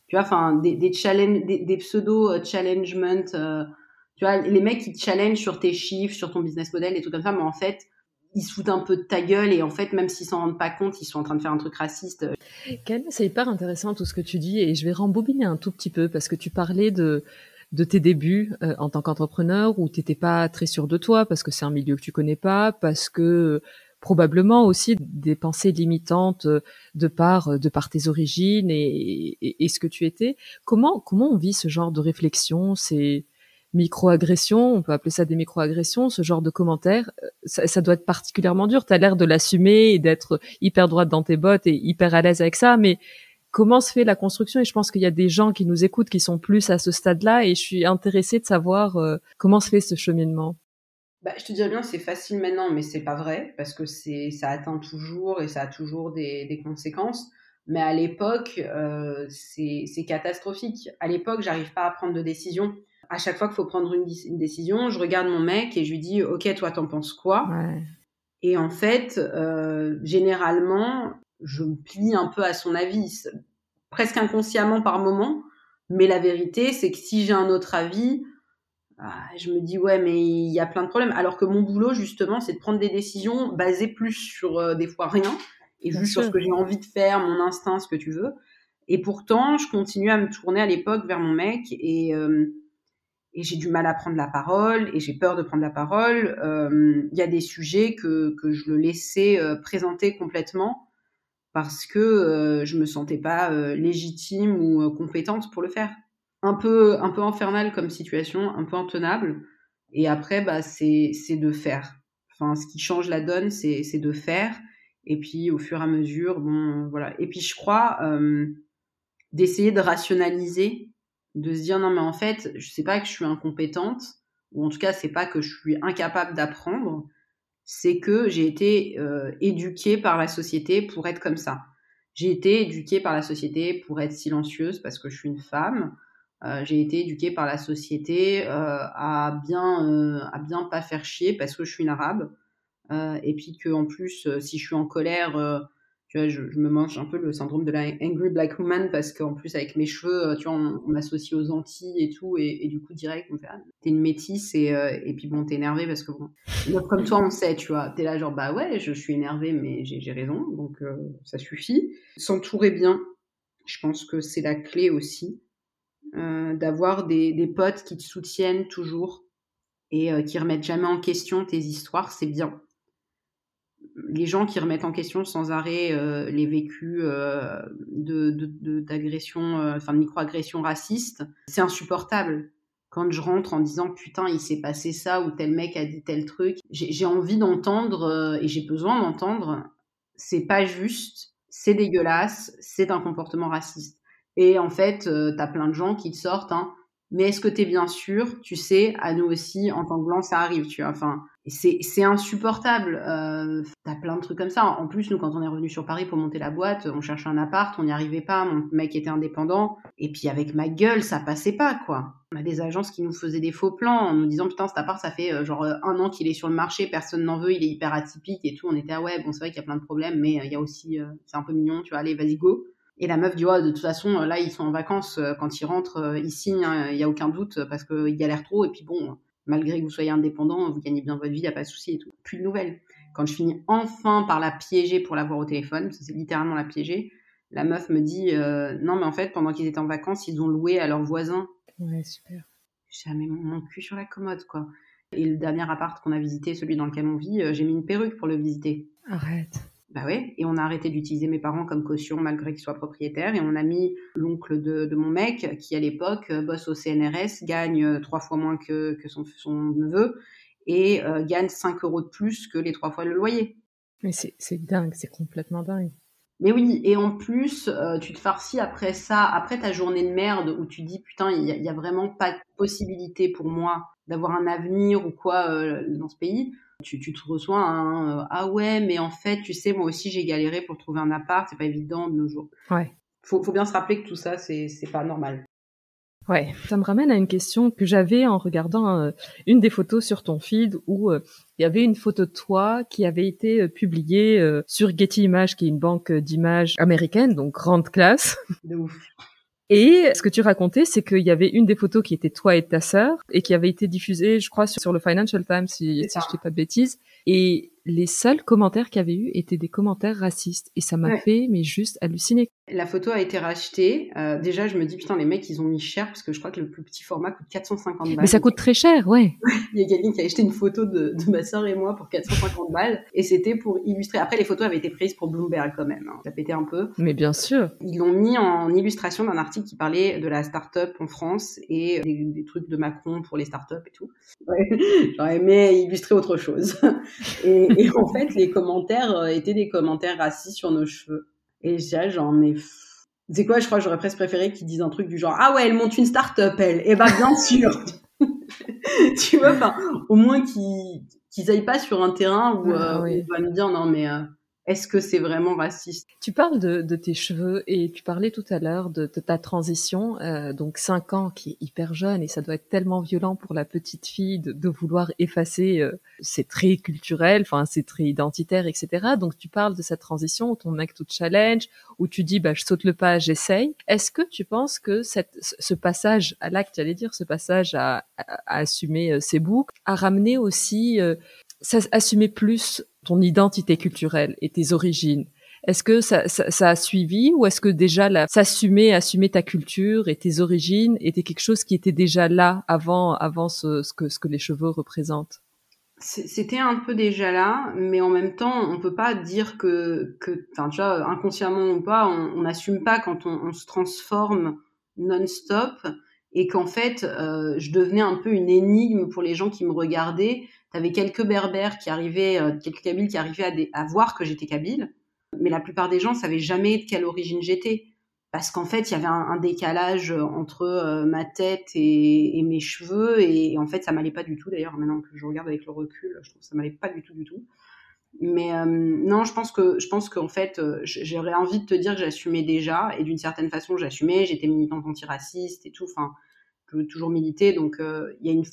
Tu vois, enfin, des, des, des, pseudo-challengement. tu vois, les mecs qui te challenge sur tes chiffres, sur ton business model et tout comme ça, mais en fait, ils se foutent un peu de ta gueule et en fait, même s'ils s'en rendent pas compte, ils sont en train de faire un truc raciste. Ken, c'est hyper intéressant tout ce que tu dis et je vais rembobiner un tout petit peu parce que tu parlais de de tes débuts euh, en tant qu'entrepreneur où t'étais pas très sûr de toi parce que c'est un milieu que tu connais pas, parce que probablement aussi des pensées limitantes euh, de par de par tes origines et, et, ce que tu étais. Comment comment on vit ce genre de réflexion, ces microagressions, on peut appeler ça des microagressions, ce genre de commentaires, euh, ça, ça doit être particulièrement dur. Tu as l'air de l'assumer et d'être hyper droite dans tes bottes et hyper à l'aise avec ça, mais comment se fait la construction? Et je pense qu'il y a des gens qui nous écoutent qui sont plus à ce stade-là et je suis intéressée de savoir euh, comment se fait ce cheminement. Bah, je te dirais bien, c'est facile maintenant, mais c'est pas vrai parce que c'est ça atteint toujours et ça a toujours des, des conséquences. Mais à l'époque, euh, c'est catastrophique. À l'époque, j'arrive pas à prendre de décision. À chaque fois qu'il faut prendre une, une, décision, je regarde mon mec et je lui dis, ok, toi, t'en penses quoi? Ouais. Et en fait, euh, généralement, je me plie un peu à son avis, presque inconsciemment par moment. Mais la vérité, c'est que si j'ai un autre avis, ah, je me dis ouais, mais il y a plein de problèmes. Alors que mon boulot, justement, c'est de prendre des décisions basées plus sur euh, des fois rien et juste sur ce que j'ai envie de faire, mon instinct, ce que tu veux. Et pourtant, je continue à me tourner à l'époque vers mon mec et, euh, et j'ai du mal à prendre la parole et j'ai peur de prendre la parole. Euh, il y a des sujets que, que je le laissais présenter complètement parce que euh, je me sentais pas euh, légitime ou euh, compétente pour le faire. Un peu, un peu infernal comme situation, un peu intenable. Et après, bah, c'est, c'est de faire. Enfin, ce qui change la donne, c'est, c'est de faire. Et puis, au fur et à mesure, bon, voilà. Et puis, je crois, d'essayer de rationaliser, de se dire non mais en fait, je sais pas que je suis incompétente, ou en tout cas c'est pas que je suis incapable d'apprendre, c'est que j'ai été euh, éduquée par la société pour être comme ça. J'ai été éduquée par la société pour être silencieuse parce que je suis une femme. Euh, j'ai été éduquée par la société euh, à bien euh, à bien pas faire chier parce que je suis une arabe. Euh, et puis que en plus, euh, si je suis en colère, je, me mange un peu le syndrome de la angry black woman parce qu'en plus avec mes cheveux, euh, tu vois, on, m'associe aux Antilles et tout, et, du coup direct on fait ah, t'es une métisse et, euh, puis bon t'es énervé parce que bon, comme toi on sait, tu vois, t'es là genre bah ouais, je, suis énervé mais j'ai raison, donc euh, ça suffit. S'entourer bien, je pense que c'est la clé aussi, d'avoir des, des potes qui te soutiennent toujours et qui remettent jamais en question tes histoires, c'est bien les gens qui remettent en question sans arrêt euh, les vécus euh, de, d'agression, de, euh, enfin de microagressions racistes, c'est insupportable. Quand je rentre en disant putain il s'est passé ça ou tel mec a dit tel truc, j'ai envie d'entendre euh, et j'ai besoin d'entendre c'est pas juste, c'est dégueulasse, c'est un comportement raciste. Et en fait, t'as plein de gens qui te sortent, hein, mais est-ce que t'es bien sûr Tu sais, à nous aussi, en tant que blanc, ça arrive, tu vois. Enfin, c'est insupportable. Euh, T'as plein de trucs comme ça. En plus, nous, quand on est revenu sur Paris pour monter la boîte, on cherchait un appart, on n'y arrivait pas. Mon mec était indépendant. Et puis, avec ma gueule, ça passait pas, quoi. On a des agences qui nous faisaient des faux plans en nous disant, putain, cet appart, ça fait euh, genre un an qu'il est sur le marché, personne n'en veut, il est hyper atypique et tout. On était, ah ouais, bon, c'est vrai qu'il y a plein de problèmes, mais euh, il y a aussi, euh, c'est un peu mignon, tu vois, allez, vas-y, go. Et la meuf dit, ouais, de toute façon, là, ils sont en vacances. Quand ils rentrent, ils signent, il n'y a aucun doute parce qu'ils galèrent trop. Et puis bon, malgré que vous soyez indépendant, vous gagnez bien votre vie, il n'y a pas de souci et tout. Plus de nouvelles. Quand je finis enfin par la piéger pour la voir au téléphone, c'est littéralement la piéger, la meuf me dit euh, non mais en fait pendant qu'ils étaient en vacances ils ont loué à leurs voisins. Ouais super. J'ai mis mon, mon, cul sur la commode quoi. Et le dernier appart qu'on a visité, celui dans lequel on vit, euh, j'ai mis une perruque pour le visiter. Arrête. Bah ouais, et on a arrêté d'utiliser mes parents comme caution malgré qu'ils soient propriétaires, et on a mis l'oncle de, de, mon mec qui à l'époque euh, bosse au CNRS, gagne euh, trois fois moins que, que son, son neveu, et euh, gagne 5 euros de plus que les trois fois le loyer. Mais c'est dingue, c'est complètement dingue. Mais oui, et en plus, euh, tu te farcis après ça, après ta journée de merde où tu dis putain, il y, y, a vraiment pas de possibilité pour moi d'avoir un avenir ou quoi euh, dans ce pays. Tu, tu, te reçois un euh, ah ouais, mais en fait, tu sais, moi aussi j'ai galéré pour trouver un appart, c'est pas évident de nos jours. Ouais. Faut, faut bien se rappeler que tout ça, c'est pas normal. Ouais, ça me ramène à une question que j'avais en regardant euh, une des photos sur ton feed où euh, il y avait une photo de toi qui avait été euh, publiée sur Getty Images, qui est une banque d'images américaine, donc grande classe. De ouf. Et ce que tu racontais, c'est qu'il y avait une des photos qui était toi et ta sœur et qui avait été diffusée, je crois, sur, le Financial Times, si, si je dis pas de bêtises. Et les seuls commentaires qu'il y avait eu étaient des commentaires racistes. Et ça m'a ouais. fait, mais juste halluciner. La photo a été rachetée. Euh, déjà, je me dis, putain, les mecs, ils ont mis cher parce que je crois que le plus petit format coûte 450 balles. Mais ça coûte très cher, ouais. Il y a quelqu'un qui a acheté une photo de, de ma sœur et moi pour 450 balles. Et c'était pour illustrer. Après, les photos avaient été prises pour Bloomberg quand même. Hein. Ça pétait un peu. Mais bien sûr. Ils l'ont mis en illustration d'un article qui parlait de la start-up en France et des, des trucs de Macron pour les start-up et tout. Ouais. J'aurais aimé illustrer autre chose. et, et en fait, les commentaires euh, étaient des commentaires racistes sur nos cheveux. Et j'ai genre, mais c'est quoi, je crois que j'aurais presque préféré qu'ils disent un truc du genre, ah ouais, elle monte une start-up, elle. Eh ben, bien sûr. tu vois, enfin, au moins qu'ils qu'ils aillent pas sur un terrain où, ah, euh, oui. où on va nous dire, non, mais, euh, est-ce que c'est vraiment raciste? Tu parles de, de, tes cheveux et tu parlais tout à l'heure de, de, ta transition, euh, donc 5 ans qui est hyper jeune et ça doit être tellement violent pour la petite fille de, de vouloir effacer euh, ses traits culturels, enfin ses traits identitaires, etc. Donc tu parles de cette transition où ton mec tout challenge, où tu dis bah je saute le pas, j'essaye. Est-ce que tu penses que cette, ce passage à l'acte, j'allais dire, ce passage à, à, assumer euh, ses boucles, a ramené aussi euh, ça assumait plus ton identité culturelle et tes origines. Est-ce que ça, ça, ça, a suivi ou est-ce que déjà s'assumer, assumer ta culture et tes origines était quelque chose qui était déjà là avant, avant ce, que, ce que les cheveux représentent? C'était un peu déjà là, mais en même temps, on peut pas dire que, que enfin, vois, inconsciemment ou pas, on n'assume pas quand on, on, se transforme non-stop et qu'en fait, euh, je devenais un peu une énigme pour les gens qui me regardaient tu avais quelques berbères qui arrivaient, euh, quelques kabyles qui arrivaient à, voir que j'étais kabyle, mais la plupart des gens savaient jamais de quelle origine j'étais. parce qu'en fait, il y avait un, décalage entre ma tête et, mes cheveux, et, en fait, ça m'allait pas du tout. D'ailleurs, maintenant que je regarde avec le recul, je trouve que ça m'allait pas du tout, du tout. Mais non, je pense que je pense qu'en fait, j'aurais envie de te dire que j'assumais déjà, et d'une certaine façon, j'assumais. J'étais militante antiraciste et tout. Enfin, toujours militer, donc il y a une,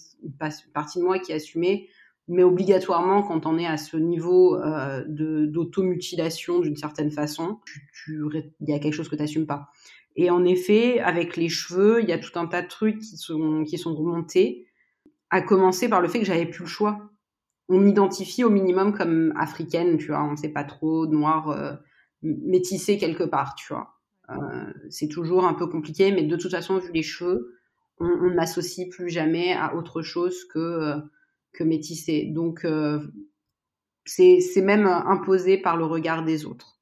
partie de moi qui assumait mais obligatoirement, quand on est à ce niveau euh, d'automutilation d'une certaine façon, il y a quelque chose que tu n'assumes pas. Et en effet, avec les cheveux, il y a tout un tas de trucs qui sont, qui sont remontés, à commencer par le fait que j'avais plus le choix. On m'identifie au minimum comme africaine, tu vois, on ne sait pas trop, noire, euh, métissée quelque part, tu vois. Euh, c'est toujours un peu compliqué, mais de toute façon, vu les cheveux, on ne m'associe plus jamais à autre chose que... Euh, que métissé. Donc, euh, c'est même imposé par le regard des autres.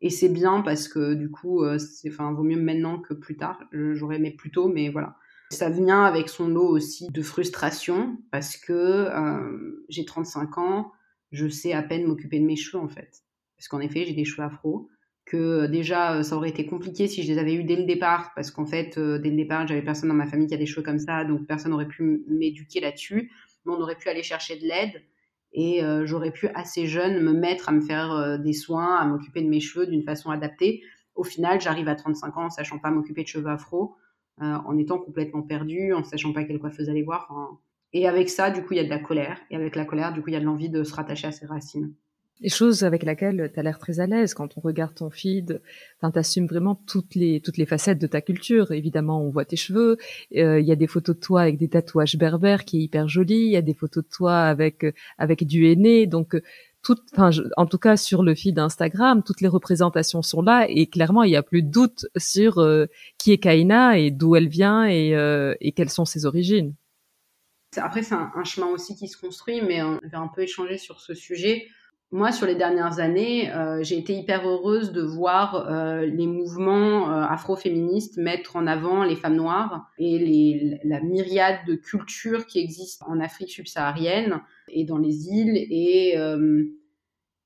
Et c'est bien parce que du coup, euh, c'est, enfin, vaut mieux maintenant que plus tard. J'aurais aimé plus tôt, mais voilà. Ça vient avec son lot aussi de frustration parce que euh, j'ai 35 ans, je sais à peine m'occuper de mes cheveux en fait. Parce qu'en effet, j'ai des cheveux afro. Que déjà, ça aurait été compliqué si je les avais eu dès le départ, parce qu'en fait, dès le départ, j'avais personne dans ma famille qui a des cheveux comme ça, donc personne n'aurait pu m'éduquer là-dessus on aurait pu aller chercher de l'aide et euh, j'aurais pu assez jeune me mettre à me faire euh, des soins, à m'occuper de mes cheveux d'une façon adaptée. Au final, j'arrive à 35 ans en sachant pas m'occuper de cheveux afro, euh, en étant complètement perdue, en sachant pas quelle coiffeuse aller voir. Et avec ça, du coup, il y a de la colère. Et avec la colère, du coup, il y a de l'envie de se rattacher à ses racines. Les choses avec laquelle tu as l'air très à l'aise quand on regarde ton feed. Enfin, t'assumes vraiment toutes les toutes les facettes de ta culture. Évidemment, on voit tes cheveux. Euh, il y a des photos de toi avec des tatouages berbères qui est hyper joli. Il y a des photos de toi avec avec du henné. Donc tout, enfin, en tout cas sur le feed Instagram, toutes les représentations sont là et clairement il n'y a plus de doute sur euh, qui est Kaina et d'où elle vient et, euh, et quelles sont ses origines. Après, c'est un, un, chemin aussi qui se construit, mais on va un peu échanger sur ce sujet moi, sur les dernières années, euh, j'ai été hyper heureuse de voir euh, les mouvements euh, afroféministes mettre en avant les femmes noires et la myriade de cultures qui existent en Afrique subsaharienne et dans les îles. Et,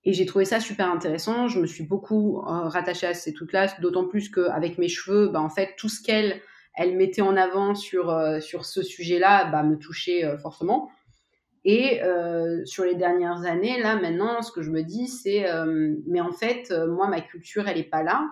et j'ai trouvé ça super intéressant. Je me suis beaucoup rattachée à ces trucs-là, d'autant plus qu'avec mes cheveux, bah, en fait, tout ce qu'elle elle mettait en avant sur, sur ce sujet-là bah, me touchait fortement. Et euh, sur les dernières années, là maintenant, ce que je me dis, c'est, euh, mais en fait, euh, moi, ma culture, elle n'est pas là.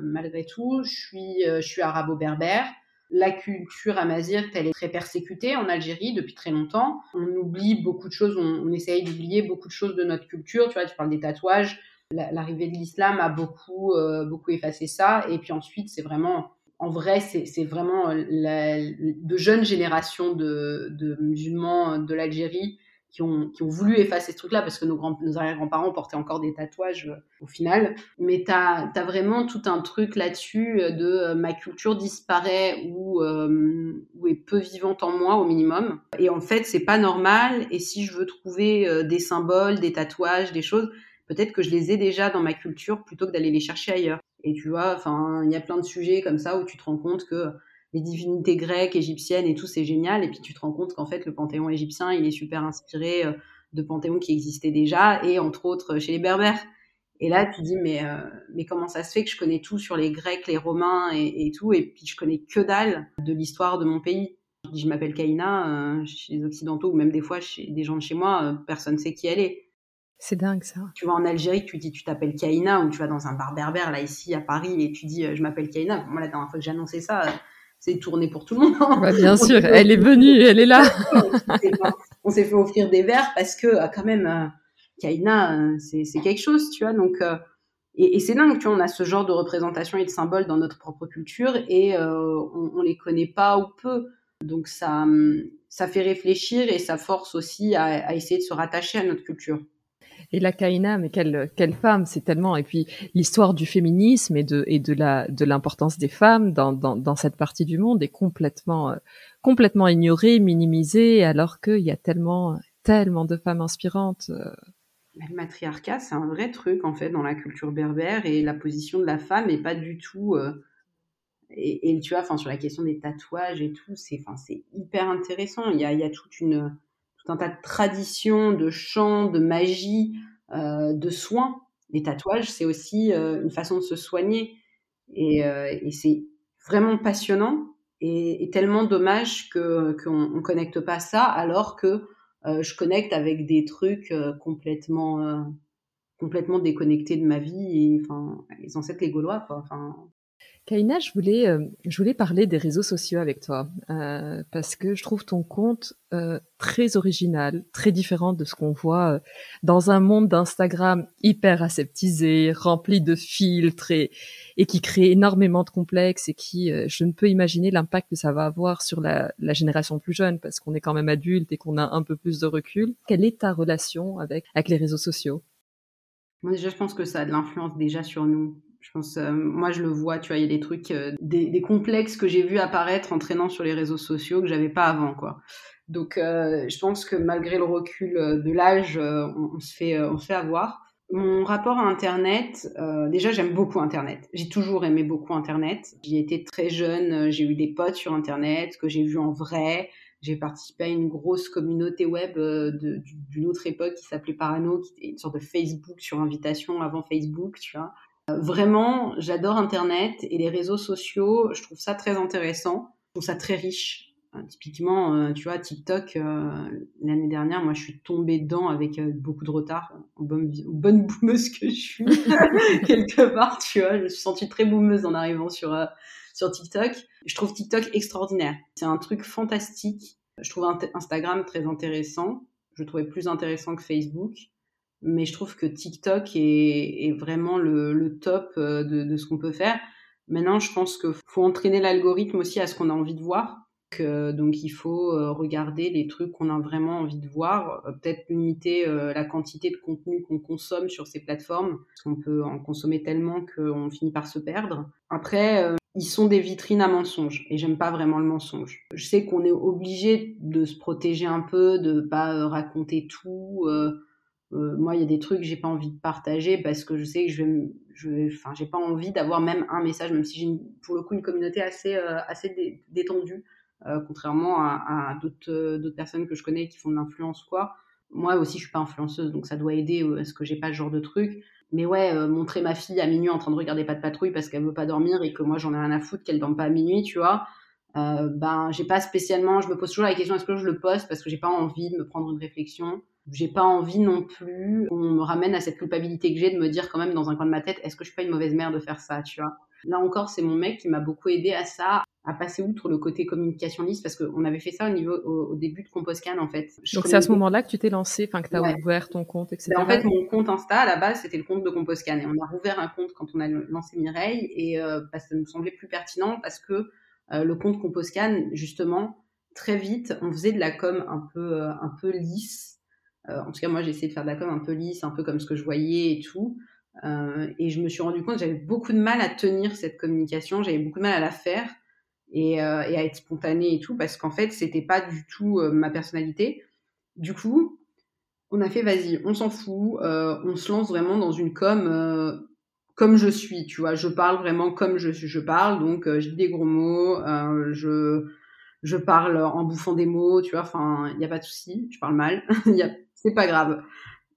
malgré tout, je suis, je suis arabo-berbère. La culture amazigh, elle est très persécutée en Algérie depuis très longtemps. On oublie beaucoup de choses, on, on essaye d'oublier beaucoup de choses de notre culture. Tu vois, tu parles des tatouages. L'arrivée de l'islam a beaucoup, beaucoup effacé ça. Et puis ensuite, c'est vraiment en vrai, c'est vraiment euh, de jeunes générations de, musulmans de l'Algérie qui ont, voulu effacer ce truc-là parce que nos, nos arrière-grands-parents portaient encore des tatouages euh, au final. Mais tu as, vraiment tout un truc là-dessus euh, de ma culture disparaît ou, ou, est peu vivante en moi au minimum. Et en fait, c'est pas normal. Et si je veux trouver des symboles, des tatouages, des choses, peut-être que je les ai déjà dans ma culture plutôt que d'aller les chercher ailleurs. Et tu vois, enfin, il y a plein de sujets comme ça où tu te rends compte que les divinités grecques, égyptiennes et tout, c'est génial. Et puis tu te rends compte qu'en fait, le panthéon égyptien, il est super inspiré euh, de panthéons qui existaient déjà, et entre autres chez les Berbères. Et là, tu dis, mais, euh, mais comment ça se fait que je connais tout sur les Grecs, les Romains et, tout, et puis je connais que dalle de l'histoire de mon pays? Je dis, je m'appelle Kaina, euh, chez les Occidentaux, ou même des fois chez des gens de chez moi, personne ne sait qui elle est. C'est dingue ça. Tu vas en Algérie, tu dis tu t'appelles Kaina, ou tu vas dans un bar berbère, là ici à Paris, et tu dis euh, je m'appelle Kaina. Moi, la dernière fois que j'ai annoncé ça, euh, c'est tourné pour tout le monde. Bah, bien sûr, elle est venue, elle est là. on s'est fait offrir des verres parce que euh, quand même, Kaina, c'est quelque chose, tu vois. Donc, et, c'est dingue, tu vois, on a ce genre de représentation et de symboles dans notre propre culture et on, on les connaît pas ou peu. Donc ça, hum, ça fait réfléchir et ça force aussi à essayer de se rattacher à notre culture. Et la Kaina, mais quelle, quelle femme, c'est tellement. Et puis l'histoire du féminisme et de, et de la de l'importance des femmes dans, dans, cette partie du monde est complètement euh, complètement ignorée, minimisée, alors qu'il y a tellement tellement de femmes inspirantes. Euh. Le matriarcat, c'est un vrai truc en fait dans la culture berbère et la position de la femme est pas du tout. Euh, et, tu vois, sur la question des tatouages et tout, c'est c'est hyper intéressant. Il y a, il y a toute une un tas de traditions, de chants, de magie, euh, de soins. Les tatouages, c'est aussi euh, une façon de se soigner. Et, et c'est vraiment passionnant et, tellement dommage que qu'on on connecte pas ça alors que je connecte avec des trucs complètement complètement déconnectés de ma vie et enfin les ancêtres les Gaulois quoi. Enfin Kaina, je voulais, euh, je voulais parler des réseaux sociaux avec toi euh, parce que je trouve ton compte euh, très original, très différent de ce qu'on voit dans un monde d'Instagram hyper aseptisé, rempli de filtres et, et qui crée énormément de complexes et qui, je ne peux imaginer l'impact que ça va avoir sur la, la génération plus jeune parce qu'on est quand même adulte et qu'on a un peu plus de recul. Quelle est ta relation avec, avec les réseaux sociaux? Moi déjà, je pense que ça a de l'influence déjà sur nous je pense, euh, moi je le vois, tu vois, il y a des trucs, euh, des, complexes que j'ai vu apparaître en traînant sur les réseaux sociaux que j'avais pas avant, quoi. Donc, euh, je pense que malgré le recul de l'âge, on, se fait, on se fait avoir. Mon rapport à Internet, déjà j'aime beaucoup Internet. J'ai toujours aimé beaucoup Internet. J'y étais très jeune, j'ai eu des potes sur Internet que j'ai vus en vrai. J'ai participé à une grosse communauté web d'une autre époque qui s'appelait Parano, qui était une sorte de Facebook sur invitation avant Facebook, tu vois. Vraiment, j'adore Internet et les réseaux sociaux. Je trouve ça très intéressant. Je trouve ça très riche. Euh, typiquement, euh, tu vois, TikTok, euh, l'année dernière, moi, je suis tombée dedans avec beaucoup de retard. Bonne, bonne boumeuse que je suis, quelque part, tu vois. Je me suis sentie très boumeuse en arrivant sur, sur TikTok. Je trouve TikTok extraordinaire. C'est un truc fantastique. Je trouve Instagram très intéressant. Je trouvais plus intéressant que Facebook mais je trouve que TikTok est, vraiment le, top euh, de, ce qu'on peut faire. Maintenant, je pense qu'il faut entraîner l'algorithme aussi à ce qu'on a envie de voir. donc, il faut euh, regarder les trucs qu'on a vraiment envie de voir, euh, peut-être limiter la quantité de contenu qu'on consomme sur ces plateformes, parce qu'on peut en consommer tellement qu'on finit par se perdre. Après, ils sont des vitrines à mensonges et j'aime pas vraiment le mensonge. Je sais qu'on est obligé de se protéger un peu, de pas raconter tout. Euh, moi, il y a des trucs que j'ai pas envie de partager parce que je sais que je vais, enfin, j'ai pas envie d'avoir même un message, même si j'ai pour le coup une communauté assez, euh, détendue, euh, contrairement à, d'autres, personnes que je connais qui font de l'influence quoi. Moi aussi, je suis pas influenceuse, donc ça doit aider à ce que j'ai pas ce genre de truc. Mais ouais, montrer ma fille à minuit en train de regarder pas de patrouille parce qu'elle veut pas dormir et que moi j'en ai rien à foutre qu'elle dorme pas à minuit, tu vois. Euh, ben, j'ai pas spécialement, je me pose toujours la question est-ce que je le poste parce que j'ai pas envie de me prendre une réflexion? J'ai pas envie non plus qu'on me ramène à cette culpabilité que j'ai de me dire quand même dans un coin de ma tête, est-ce que je suis pas une mauvaise mère de faire ça, tu vois? Là encore, c'est mon mec qui m'a beaucoup aidé à ça, à passer outre le côté communication liste, parce qu'on avait fait ça au niveau au, début de Composcan en fait. Donc c'est à ce moment-là que tu t'es lancé, enfin que tu as ouvert ton compte, etc. Ben, en fait, mon compte Insta à la base c'était le compte de Composcan et on a rouvert un compte quand on a lancé Mireille et euh, parce que ça nous semblait plus pertinent parce que euh, le compte Composcan justement très vite on faisait de la com un peu euh, un peu lisse en tout cas, moi, j'ai essayé de faire de la com un peu lisse, un peu comme ce que je voyais et tout. Euh, et je me suis rendu compte que j'avais beaucoup de mal à tenir cette communication, j'avais beaucoup de mal à la faire et, euh, et à être spontanée et tout, parce qu'en fait, c'était pas du tout ma personnalité. Du coup, on a fait, vas-y, on s'en fout, on se lance vraiment dans une com comme je suis, tu vois. Je parle vraiment comme je, je parle, donc je dis des gros mots, je je parle en bouffant des mots, tu vois. Enfin, il n'y a pas de souci, je parle mal, il y a c'est pas grave.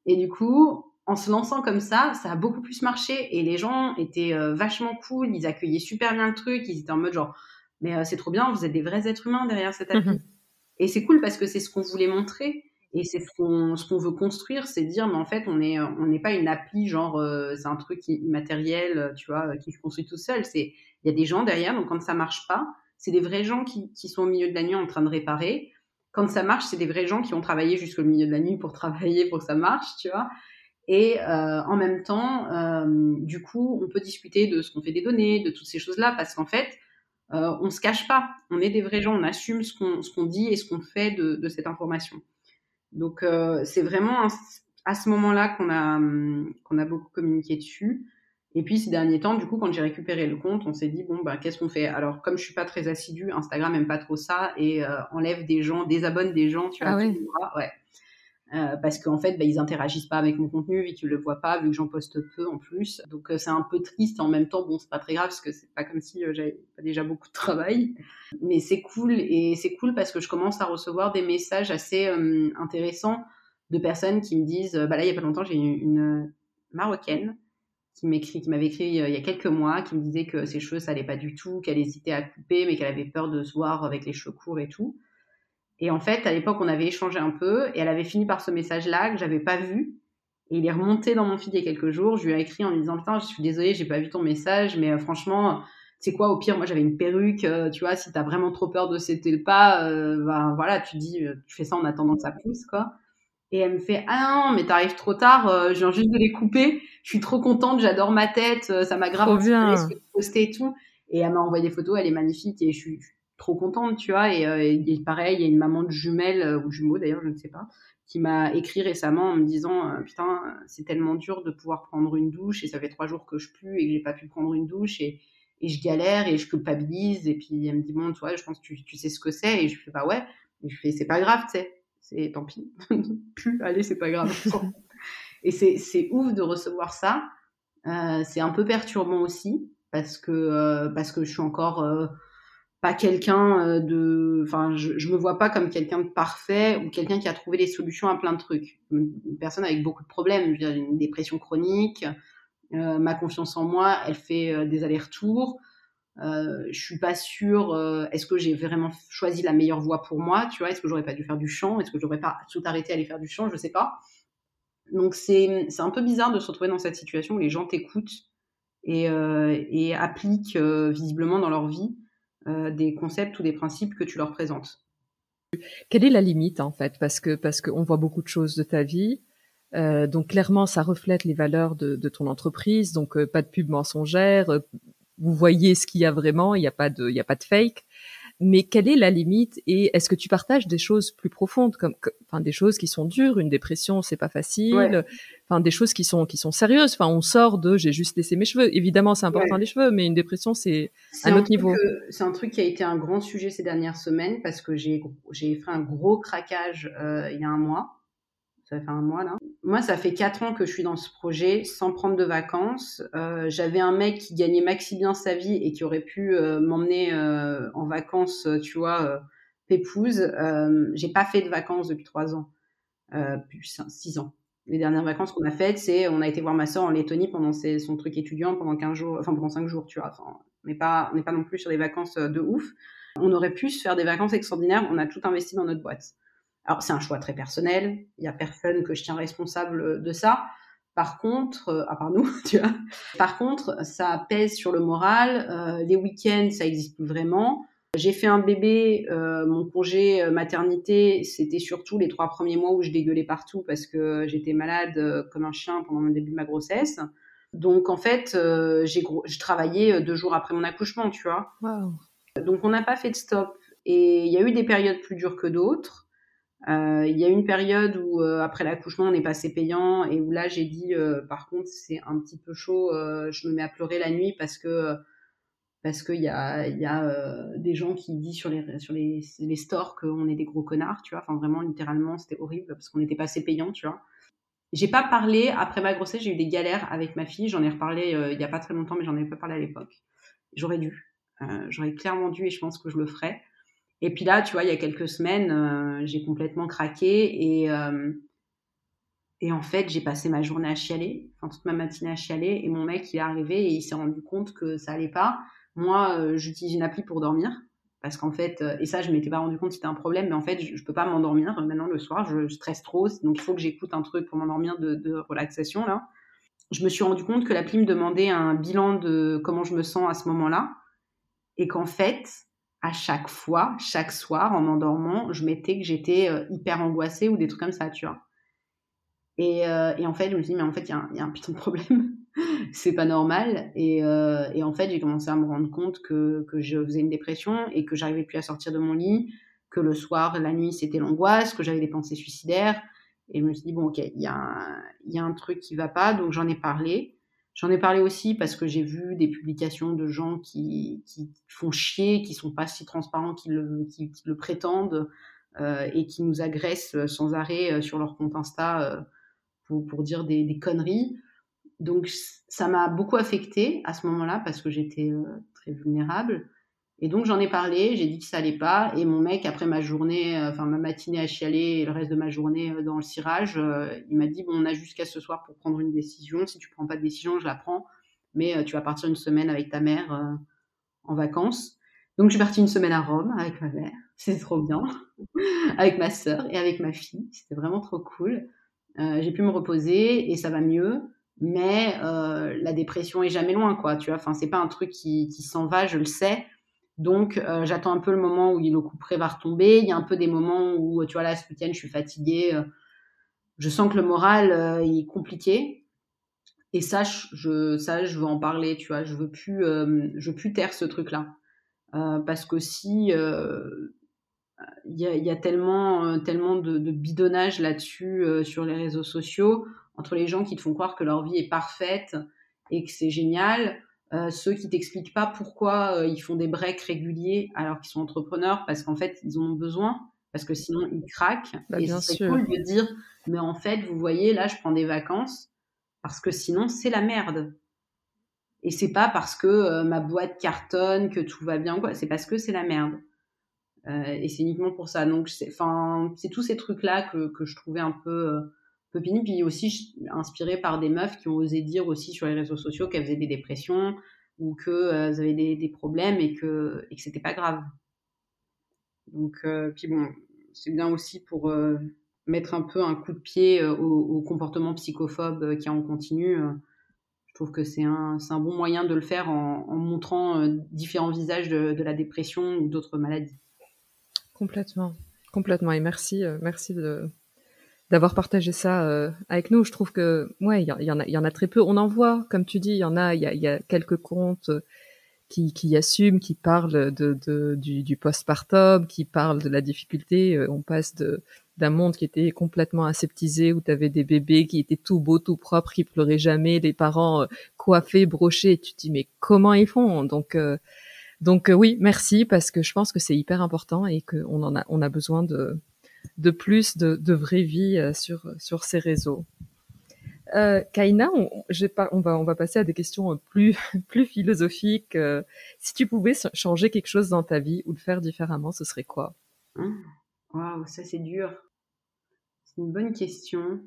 Et du coup, en se lançant comme ça, ça a beaucoup plus marché et les gens étaient euh, vachement cool, ils accueillaient super bien le truc, ils étaient en mode genre mais euh, c'est trop bien, vous êtes des vrais êtres humains derrière cette appli. Mhm. Et c'est cool parce que c'est ce qu'on voulait montrer et c'est ce qu'on ce qu'on veut construire, c'est dire mais en fait on est on n'est pas une appli genre euh, c'est un truc immatériel, tu vois, qui se construit tout seul, c'est il y a des gens derrière donc quand ça marche pas, c'est des vrais gens qui, qui sont au milieu de la nuit en train de réparer quand ça marche, c'est des vrais gens qui ont travaillé jusqu'au milieu de la nuit pour travailler pour que ça marche, tu vois. Et euh, en même temps, euh, du coup, on peut discuter de ce qu'on fait des données, de toutes ces choses-là, parce qu'en fait, euh, on se cache pas. On est des vrais gens, on assume ce qu'on dit et ce qu'on fait de, de, cette information. Donc, euh, c'est vraiment à ce moment-là qu'on a qu'on a beaucoup communiqué dessus. Et puis ces derniers temps, du coup, quand j'ai récupéré le compte, on s'est dit bon bah qu'est-ce qu'on fait? Alors comme je suis pas très assidue, Instagram aime pas trop ça et euh, enlève des gens, désabonne des gens, tu vois. Ah ouais. ouais. Euh, parce qu'en fait, bah, ils interagissent pas avec mon contenu, vu qu'ils le voient pas, vu que j'en poste peu en plus. Donc euh, c'est un peu triste. En même temps, bon, c'est pas très grave parce que c'est pas comme si j'avais pas déjà beaucoup de travail. Mais c'est cool et c'est cool parce que je commence à recevoir des messages assez intéressants de personnes qui me disent, bah là il y a pas longtemps, j'ai une, une marocaine qui m'écrit, qui m'avait écrit il y a quelques mois, qui me disait que ses cheveux ça allait pas du tout, qu'elle hésitait à couper, mais qu'elle avait peur de se voir avec les cheveux courts et tout. Et en fait, à l'époque, on avait échangé un peu, et elle avait fini par ce message-là que j'avais pas vu. Et il est remonté dans mon feed il y a quelques jours. Je lui ai écrit en lui disant putain, je suis désolée, j'ai pas vu ton message, mais franchement, c'est quoi au pire moi j'avais une perruque tu vois si t'as vraiment trop peur de céder le pas ben voilà tu dis tu fais ça en attendant que ça pousse quoi et elle me fait ah non mais t'arrives trop tard euh, je viens juste de les couper. Je suis trop contente j'adore ma tête ça m'a grave bien. ce que tu postais et tout et elle m'a envoyé des photos elle est magnifique et je suis, trop contente tu vois. Et, et, pareil il y a une maman de jumelles ou jumeaux d'ailleurs je ne sais pas qui m'a écrit récemment en me disant putain c'est tellement dur de pouvoir prendre une douche et ça fait trois jours que je pue et que j'ai pas pu prendre une douche et et je galère et je culpabilise et puis elle me dit bon toi je pense que tu, tu sais ce que c'est et je fais bah ouais et je fais c'est pas grave tu sais c'est tant pis. Plus allez c'est pas grave. Et c'est ouf de recevoir ça. Euh, c'est un peu perturbant aussi parce que euh, parce que je suis encore euh, pas quelqu'un de enfin je, me vois pas comme quelqu'un de parfait ou quelqu'un qui a trouvé des solutions à plein de trucs. Une, personne avec beaucoup de problèmes une dépression chronique ma confiance en moi, elle fait des allers-retours. Euh, je suis pas sûre. Euh, est-ce que j'ai vraiment choisi la meilleure voie pour moi Tu vois, est-ce que j'aurais pas dû faire du chant? Est-ce que j'aurais pas tout arrêté à aller faire du chant? Je sais pas. Donc c'est un peu bizarre de se retrouver dans cette situation où les gens t'écoutent et, euh, et appliquent visiblement dans leur vie des concepts ou des principes que tu leur présentes. Quelle est la limite en fait? Parce que parce qu'on voit beaucoup de choses de ta vie. Euh, donc clairement, ça reflète les valeurs de, ton entreprise. Donc euh, pas de pub mensongère. Euh, vous voyez ce qu'il y a vraiment. Il n'y a pas de, il y a pas de fake. Mais quelle est la limite Et est-ce que tu partages des choses plus profondes, comme, enfin des choses qui sont dures Une dépression, c'est pas facile. Enfin des choses qui sont qui sont sérieuses. Enfin on sort de j'ai juste laissé mes cheveux. Évidemment c'est important les cheveux, mais une dépression c'est un, un autre niveau. C'est un truc qui a été un grand sujet ces dernières semaines parce que j'ai j'ai fait un gros craquage euh, il y a un mois ça fait un mois là. Moi, ça fait quatre ans que je suis dans ce projet sans prendre de vacances. Euh, J'avais un mec qui gagnait maxi bien sa vie et qui aurait pu euh, m'emmener euh, en vacances, tu vois, pépouse. J'ai pas fait de vacances depuis trois ans, depuis six ans. Les dernières vacances qu'on a faites, c'est on a été voir ma soeur en Lettonie pendant ses, son truc étudiant pendant 15 jours, enfin pendant cinq jours, tu vois. Enfin, on n'est pas, on n'est pas non plus sur des vacances de ouf. On aurait pu se faire des vacances extraordinaires. On a tout investi dans notre boîte. Alors c'est un choix très personnel, il n'y a personne que je tiens responsable de ça. Par contre, euh, à part nous, tu vois. Par contre, ça pèse sur le moral. Euh, les week-ends, ça existe plus vraiment. J'ai fait un bébé, euh, mon congé maternité, c'était surtout les trois premiers mois où je dégueulais partout parce que j'étais malade comme un chien pendant le début de ma grossesse. Donc en fait, j'ai travaillé deux jours après mon accouchement, tu vois. Wow. Donc on n'a pas fait de stop. Et il y a eu des périodes plus dures que d'autres. Euh, il y a une période où euh, après l'accouchement on est passé payant et où là j'ai dit euh, par contre c'est un petit peu chaud, euh, je me mets à pleurer la nuit parce que parce qu'il y a, y a des gens qui disent sur les sur les, les stores qu'on est des gros connards, tu vois. Enfin vraiment littéralement c'était horrible parce qu'on était passé payant, tu vois. J'ai pas parlé après ma grossesse, j'ai eu des galères avec ma fille. J'en ai reparlé il y a pas très longtemps, mais j'en avais pas parlé à l'époque. J'aurais dû, j'aurais clairement dû et je pense que je le ferais et puis là, tu vois, il y a quelques semaines, euh, j'ai complètement craqué et, euh, et en fait, j'ai passé ma journée à chialer, enfin toute ma matinée à chialer. Et mon mec, il est arrivé et il s'est rendu compte que ça allait pas. Moi, euh, j'utilise une appli pour dormir parce qu'en fait, et ça, je m'étais pas rendu compte c'était un problème, mais en fait, je, je peux pas m'endormir maintenant le soir, je, je, stresse trop, donc il faut que j'écoute un truc pour m'endormir de, de relaxation là. Je me suis rendu compte que l'appli me demandait un bilan de comment je me sens à ce moment-là et qu'en fait, à chaque fois, chaque soir, en m'endormant, je mettais que j'étais euh, hyper angoissée ou des trucs comme ça, tu vois. Et, euh, et en fait, je me suis dit, mais en fait, il y, y, a un putain de problème. c'est pas normal. Et, euh, et en fait, j'ai commencé à me rendre compte que, que je faisais une dépression et que j'arrivais plus à sortir de mon lit, que le soir, la nuit, c'était l'angoisse, que j'avais des pensées suicidaires. Et je me suis dit, bon, ok, il y, a un, y a un truc qui va pas, donc j'en ai parlé. J'en ai parlé aussi parce que j'ai vu des publications de gens qui, qui font chier, qui sont pas si transparents qu'ils le, qui, le prétendent euh, et qui nous agressent sans arrêt euh, sur leur compte Insta euh, pour, pour dire des, des, conneries. Donc ça m'a beaucoup affecté à ce moment-là parce que j'étais euh, très vulnérable. Et donc j'en ai parlé, j'ai dit que ça allait pas. Et mon mec, après ma journée, euh, enfin ma matinée à chialer et le reste de ma journée euh, dans le cirage, euh, il m'a dit bon, on a jusqu'à ce soir pour prendre une décision. Si tu prends pas de décision, je la prends. Mais tu vas partir une semaine avec ta mère en vacances. Donc je suis partie une semaine à Rome avec ma mère. C'était trop bien. avec ma sœur et avec ma fille. C'était vraiment trop cool. j'ai pu me reposer et ça va mieux mais la dépression est jamais loin, quoi. Tu vois, enfin, c'est pas un truc qui, qui s'en va, je le sais. Donc, euh, j'attends un peu le moment où le coup près va retomber. Il y a un peu des moments où, tu vois, là, ce week-end, je suis fatiguée. Euh, je sens que le moral euh, est compliqué. Et ça, je, ça, je veux en parler, tu vois. Je veux plus, je veux plus taire ce truc-là. parce qu'aussi, il y a, y a, tellement, tellement de, de bidonnage là-dessus sur les réseaux sociaux, entre les gens qui te font croire que leur vie est parfaite et que c'est génial, euh, ceux qui t'expliquent pas pourquoi euh, ils font des breaks réguliers alors qu'ils sont entrepreneurs parce qu'en fait ils en ont besoin parce que sinon ils craquent. Bah, et c'est cool de dire mais en fait vous voyez là je prends des vacances parce que sinon c'est la merde. Et c'est pas parce que euh, ma boîte cartonne que tout va bien quoi c'est parce que c'est la merde. Et c'est uniquement pour ça. Donc enfin c'est tous ces trucs là que, que je trouvais un peu puis aussi inspirée par des meufs qui ont osé dire aussi sur les réseaux sociaux qu'elles faisaient des dépressions ou qu'elles euh, avaient des, problèmes et que, c'était pas grave. Donc, euh, puis bon, c'est bien aussi pour euh, mettre un peu un coup de pied au, comportement psychophobe qui en continu. je trouve que c'est un, un, bon moyen de le faire en, montrant différents visages de, de la dépression ou d'autres maladies. Complètement, complètement. Et merci, merci de, d'avoir partagé ça euh, avec nous. Je trouve que ouais, il y, en a, y en a très peu. On en voit, comme tu dis, il y en a, il y a, quelques comptes euh, qui, qui assument, qui parlent de, de du, du postpartum, qui parlent de la difficulté. Euh, on passe de d'un monde qui était complètement aseptisé, où tu avais des bébés qui étaient tout beaux, tout propres, qui pleuraient jamais, des parents coiffés, brochés. Tu te dis mais comment ils font? Donc donc oui, merci parce que je pense que c'est hyper important et qu'on en a on a besoin de de plus de, de vraie vie euh, sur, ces réseaux. Euh, Kaina, on, va, passer à des questions euh, plus, philosophiques. Si tu pouvais changer quelque chose dans ta vie ou le faire différemment, ce serait quoi? Mmh. Waouh, ça c'est dur. C'est une bonne question.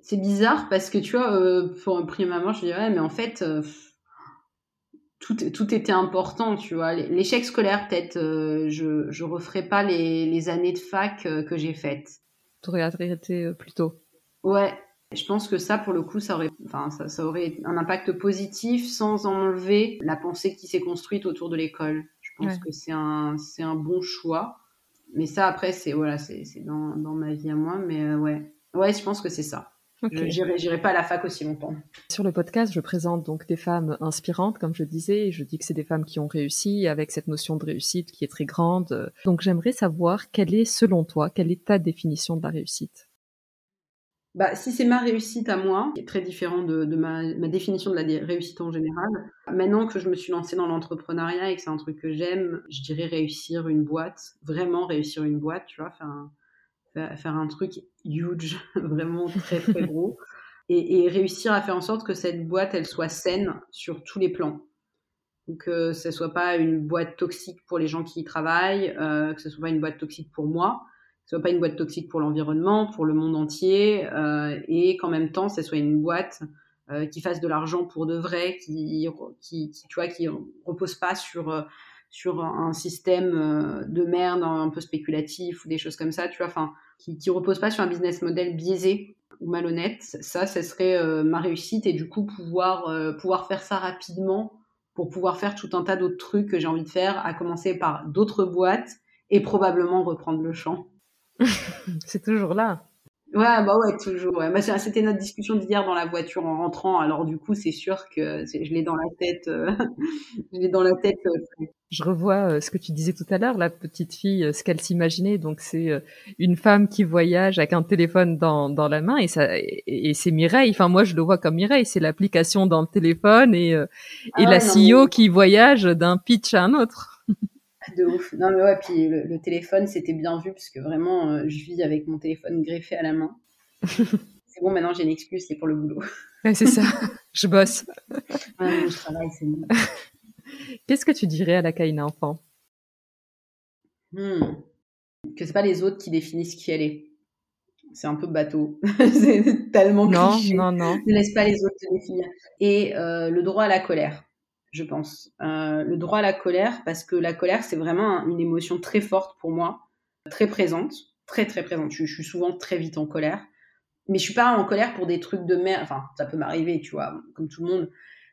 C'est bizarre parce que tu vois, pour un prix maman, je dirais, mais en fait, tout, était important, tu vois. L'échec scolaire, peut-être, euh, je je referai pas les, années de fac euh, que j'ai faites. Tu aurais arrêté euh, plus tôt. Ouais, je pense que ça, pour le coup, ça aurait, enfin, ça, aurait un impact positif sans enlever la pensée qui s'est construite autour de l'école. Je pense que c'est un, c'est un bon choix. Mais ça, après, c'est voilà, c'est dans, dans ma vie à moi. Mais ouais, ouais, je pense que c'est ça. Okay. Je n'irai pas à la fac aussi longtemps. Sur le podcast, je présente donc des femmes inspirantes, comme je disais, je dis que c'est des femmes qui ont réussi avec cette notion de réussite qui est très grande. Donc j'aimerais savoir quelle est, selon toi, quelle est ta définition de la réussite? Bah, si c'est ma réussite à moi, qui est très différent de, ma, ma, définition de la réussite en général, maintenant que je me suis lancée dans l'entrepreneuriat et que c'est un truc que j'aime, je dirais réussir une boîte, vraiment réussir une boîte, tu vois, faire un, faire un truc huge, vraiment très très gros, et, réussir à faire en sorte que cette boîte, elle soit saine sur tous les plans. Donc, que euh, ce soit pas une boîte toxique pour les gens qui y travaillent, euh, que ce soit pas une boîte toxique pour moi, que ce soit pas une boîte toxique pour l'environnement, pour le monde entier, euh, et qu'en même temps, ce soit une boîte qui fasse de l'argent pour de vrai, qui, qui, tu vois, qui repose pas sur sur un système de merde un peu spéculatif ou des choses comme ça, tu vois, enfin, qui, qui repose pas sur un business model biaisé ou malhonnête. Ça, ce serait euh, ma réussite et du coup pouvoir euh, pouvoir faire ça rapidement pour pouvoir faire tout un tas d'autres trucs que j'ai envie de faire, à commencer par d'autres boîtes et probablement reprendre le champ. C'est toujours là. Ouais, bah ouais, toujours. Ouais. Bah, c'était notre discussion d'hier dans la voiture en rentrant. Alors du coup, c'est sûr que je l'ai dans la tête. Euh, je l'ai dans la tête. Euh, je revois euh, ce que tu disais tout à l'heure, la petite fille, ce qu'elle s'imaginait. Donc c'est une femme qui voyage avec un téléphone dans, dans la main et ça et, c'est Mireille. Enfin moi, je le vois comme Mireille. C'est l'application dans le téléphone et et ah la CEO qui voyage d'un pitch à un autre. De ouf. Non, mais ouais, puis le, téléphone, c'était bien vu, parce que vraiment, euh, je vis avec mon téléphone greffé à la main. c'est bon, maintenant j'ai une excuse, c'est pour le boulot. Ouais, c'est ça. je bosse. je travaille, c'est bon. Qu'est-ce que tu dirais à la Kaina enfant? Hmm. Que c'est pas les autres qui définissent qui elle est. C'est un peu bateau. c'est tellement non, cliché. Non, non, Ne laisse pas les autres te définir. Et euh, le droit à la colère, je pense. Euh, le droit à la colère, parce que la colère, c'est vraiment une émotion très forte pour moi, très présente, très très présente. Je, suis souvent très vite en colère mais je suis pas en colère pour des trucs de merde. Enfin, ça peut m'arriver, tu vois, comme tout le monde.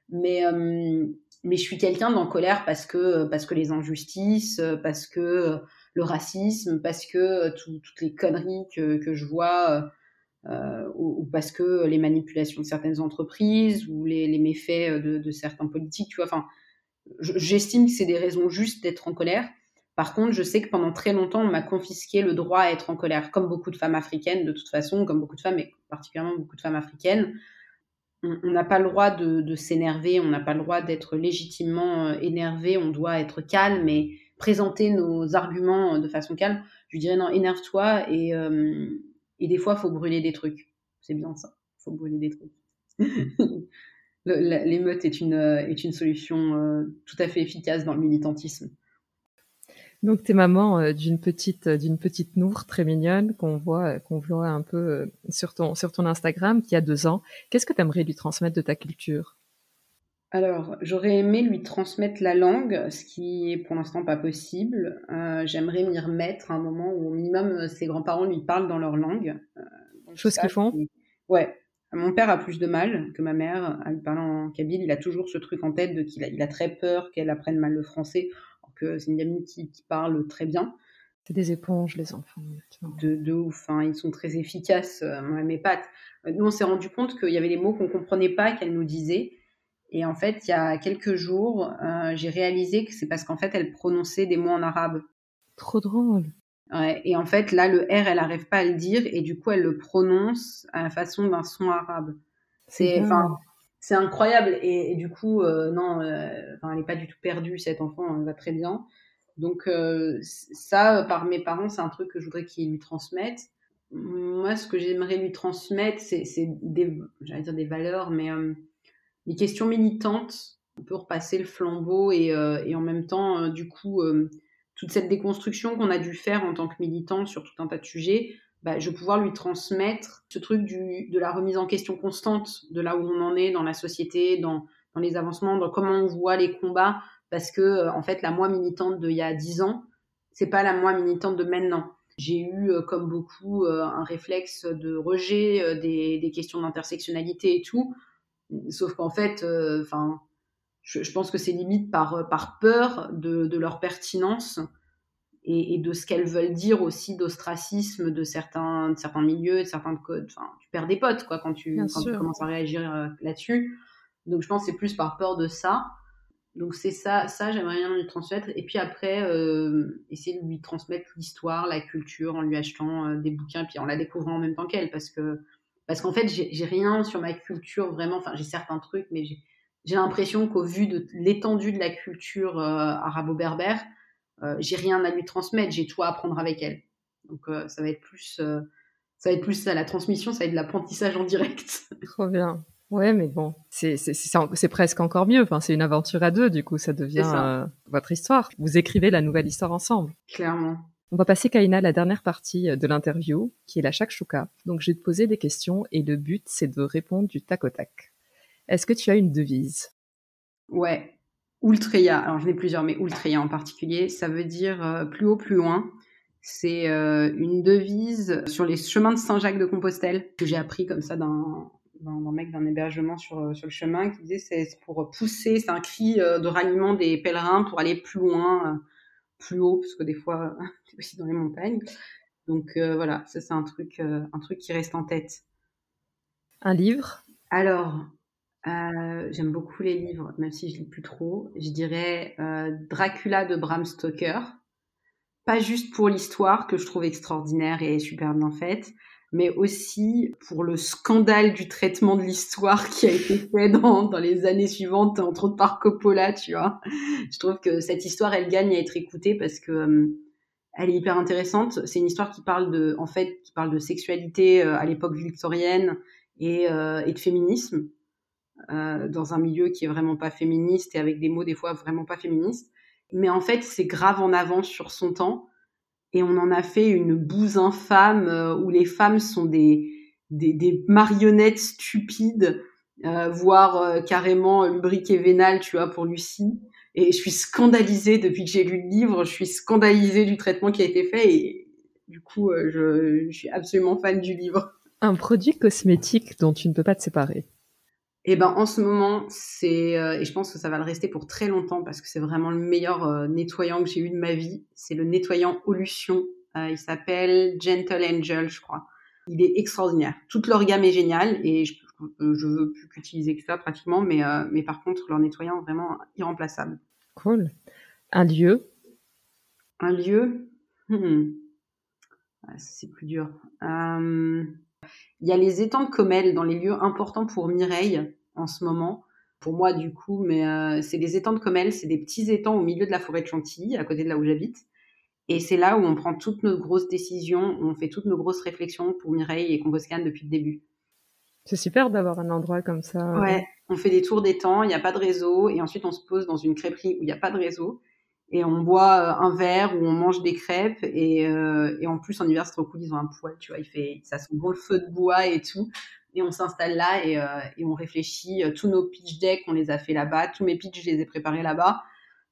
Mais euh, mais je suis quelqu'un d'en colère parce que parce que les injustices, parce que le racisme, parce que toutes les conneries que, que je vois, euh, ou, ou, parce que les manipulations de certaines entreprises ou les, les méfaits de, de, certains politiques, tu vois. Enfin, j'estime que c'est des raisons justes d'être en colère. Par contre, je sais que pendant très longtemps, on m'a confisqué le droit à être en colère, comme beaucoup de femmes africaines, de toute façon, comme beaucoup de femmes, et particulièrement beaucoup de femmes africaines. On n'a pas le droit de, de s'énerver, on n'a pas le droit d'être légitimement euh, énervé, on doit être calme et présenter nos arguments de façon calme. Je dirais non, énerve-toi et, euh, et des fois, il faut brûler des trucs. C'est bien ça, il faut brûler des trucs. L'émeute est une, est une solution euh, tout à fait efficace dans le militantisme. Donc, tu es maman euh, d'une petite, euh, d'une petite Nour très mignonne qu'on voit, euh, qu'on voit un peu sur ton, sur ton Instagram, qui a deux ans. Qu'est-ce que tu aimerais lui transmettre de ta culture? Alors, j'aurais aimé lui transmettre la langue, ce qui est pour l'instant pas possible. Euh, J'aimerais m'y remettre à un moment où au minimum ses grands-parents lui parlent dans leur langue. Euh, Chose qu'ils font Ouais. Mon père a plus de mal que ma mère à lui parler en kabyle. Il a toujours ce truc en tête de qu'il a, il a très peur qu'elle apprenne mal le français que c'est une gamine qui, parle très bien. C'est des éponges, les enfants. De, de ouf, hein. ils sont très efficaces, euh, mes pattes. Euh, nous, on s'est rendu compte qu'il y avait des mots qu'on comprenait pas qu'elle nous disait. Et en fait, il y a quelques jours, euh, j'ai réalisé que c'est parce qu'en fait, elle prononçait des mots en arabe. Trop drôle. Ouais, et en fait, là, le R, elle n'arrive pas à le dire, et du coup, elle le prononce à la façon d'un son arabe. C'est, enfin, c'est incroyable. Et, du coup, euh, non, euh, elle n'est pas du tout perdue, cet enfant, elle va très bien. Donc ça, par mes parents, c'est un truc que je voudrais qu'ils lui transmettent. Moi, ce que j'aimerais lui transmettre, c'est des, j'allais dire des valeurs, mais des questions militantes. On peut repasser le flambeau et, et en même temps, du coup, toute cette déconstruction qu'on a dû faire en tant que militant sur tout un tas de sujets, bah, je vais pouvoir lui transmettre ce truc du, de la remise en question constante de là où on en est dans la société, dans, dans les avancements, dans comment on voit les combats, parce que euh, en fait la moi militante d'il y a dix ans, c'est pas la moi militante de maintenant. J'ai eu, euh, comme beaucoup, euh, un réflexe de rejet des, des, questions d'intersectionnalité et tout, sauf qu'en fait, enfin, je, je, pense que c'est limite par, par peur de, de leur pertinence et, et, de ce qu'elles veulent dire aussi d'ostracisme de certains, de certains milieux, de certains codes. Enfin, tu perds des potes quoi quand tu, quand tu commences à réagir euh, là-dessus. Donc je pense que c'est plus par peur de ça. Donc c'est ça, ça j'aimerais bien lui transmettre. Et puis après, euh, essayer de lui transmettre l'histoire, la culture en lui achetant euh, des bouquins, puis en la découvrant en même temps qu'elle, parce que parce qu'en fait j'ai rien sur ma culture vraiment. Enfin j'ai certains trucs, mais j'ai l'impression qu'au vu de l'étendue de la culture euh, arabo-berbère, euh, j'ai rien à lui transmettre, j'ai tout à apprendre avec elle. Donc euh, ça va être plus, ça va être plus ça, la transmission, ça va être de l'apprentissage en direct. Trop bien. Ouais, mais bon, c'est presque encore mieux. Enfin, c'est une aventure à deux, du coup, ça devient ça. votre histoire. Vous écrivez la nouvelle histoire ensemble. Clairement. On va passer, Kaina, à la dernière partie de l'interview, qui est la shakshuka. Donc, je vais te poser des questions et le but, c'est de répondre du tac au tac. Est-ce que tu as une devise? Ouais, Ultreya, alors j'en ai plusieurs, mais Ultreya en particulier, ça veut dire euh, plus haut, plus loin. C'est euh, une devise sur les chemins de Saint-Jacques de Compostelle que j'ai appris comme ça d'un mec d'un hébergement sur, euh, sur le chemin qui disait c'est pour pousser, c'est un cri de ralliement des pèlerins pour aller plus loin, plus haut, parce que des fois c'est aussi dans les montagnes. Donc voilà, ça c'est un truc, un truc qui reste en tête. Un livre? Alors, euh, j'aime beaucoup les livres, même si je lis plus trop. Je dirais euh, Dracula de Bram Stoker. Pas juste pour l'histoire que je trouve extraordinaire et super bien faite, mais aussi pour le scandale du traitement de l'histoire qui a été fait dans, dans les années suivantes, entre autres par Coppola, tu vois. Je trouve que cette histoire, elle gagne à être écoutée parce que euh, elle est hyper intéressante. C'est une histoire qui parle de, en fait, qui parle de sexualité à l'époque victorienne et, et de féminisme dans un milieu qui est vraiment pas féministe et avec des mots des fois vraiment pas féministes. Mais en fait, c'est grave en avance sur son temps et on en a fait une bouse infâme où les femmes sont des, des, marionnettes stupides, voire carrément lubriques vénal, tu vois, pour Lucie. Et je suis scandalisée depuis que j'ai lu le livre, je suis scandalisée du traitement qui a été fait et du coup, euh, je suis absolument fan du livre. Un produit cosmétique dont tu ne peux pas te séparer. Eh ben, en ce moment, c'est euh, et je pense que ça va le rester pour très longtemps parce que c'est vraiment le meilleur euh, nettoyant que j'ai eu de ma vie. C'est le nettoyant Olution. il s'appelle Gentle Angel, je crois. Il est extraordinaire. Toute leur gamme est géniale et je, je veux plus qu'utiliser que ça pratiquement, mais mais par contre leur nettoyant vraiment irremplaçable. Cool. Un lieu? Un lieu? Hmm c'est plus dur. Il y a les étangs de Comel dans les lieux importants pour Mireille en ce moment. Pour moi, du coup, mais euh, c'est les étangs de Comel, c'est des petits étangs au milieu de la forêt de Chantilly, à côté de là où j'habite. Et c'est là où on prend toutes nos grosses décisions, où on fait toutes nos grosses réflexions pour Mireille et Comboscan depuis le début. C'est super d'avoir un endroit comme ça. Ouais, on fait des tours d'étangs, il n'y a pas de réseau, et ensuite on se pose dans une crêperie où il n'y a pas de réseau et on boit euh, un verre ou on mange des crêpes et, euh, et en plus en hiver c'est trop cool ils ont un poêle tu vois il fait ça sent bon le feu de bois et tout. Et on s'installe là et, euh, et, on réfléchit tous nos pitch decks on les a fait là-bas. Tous mes pitchs je les ai préparés là-bas.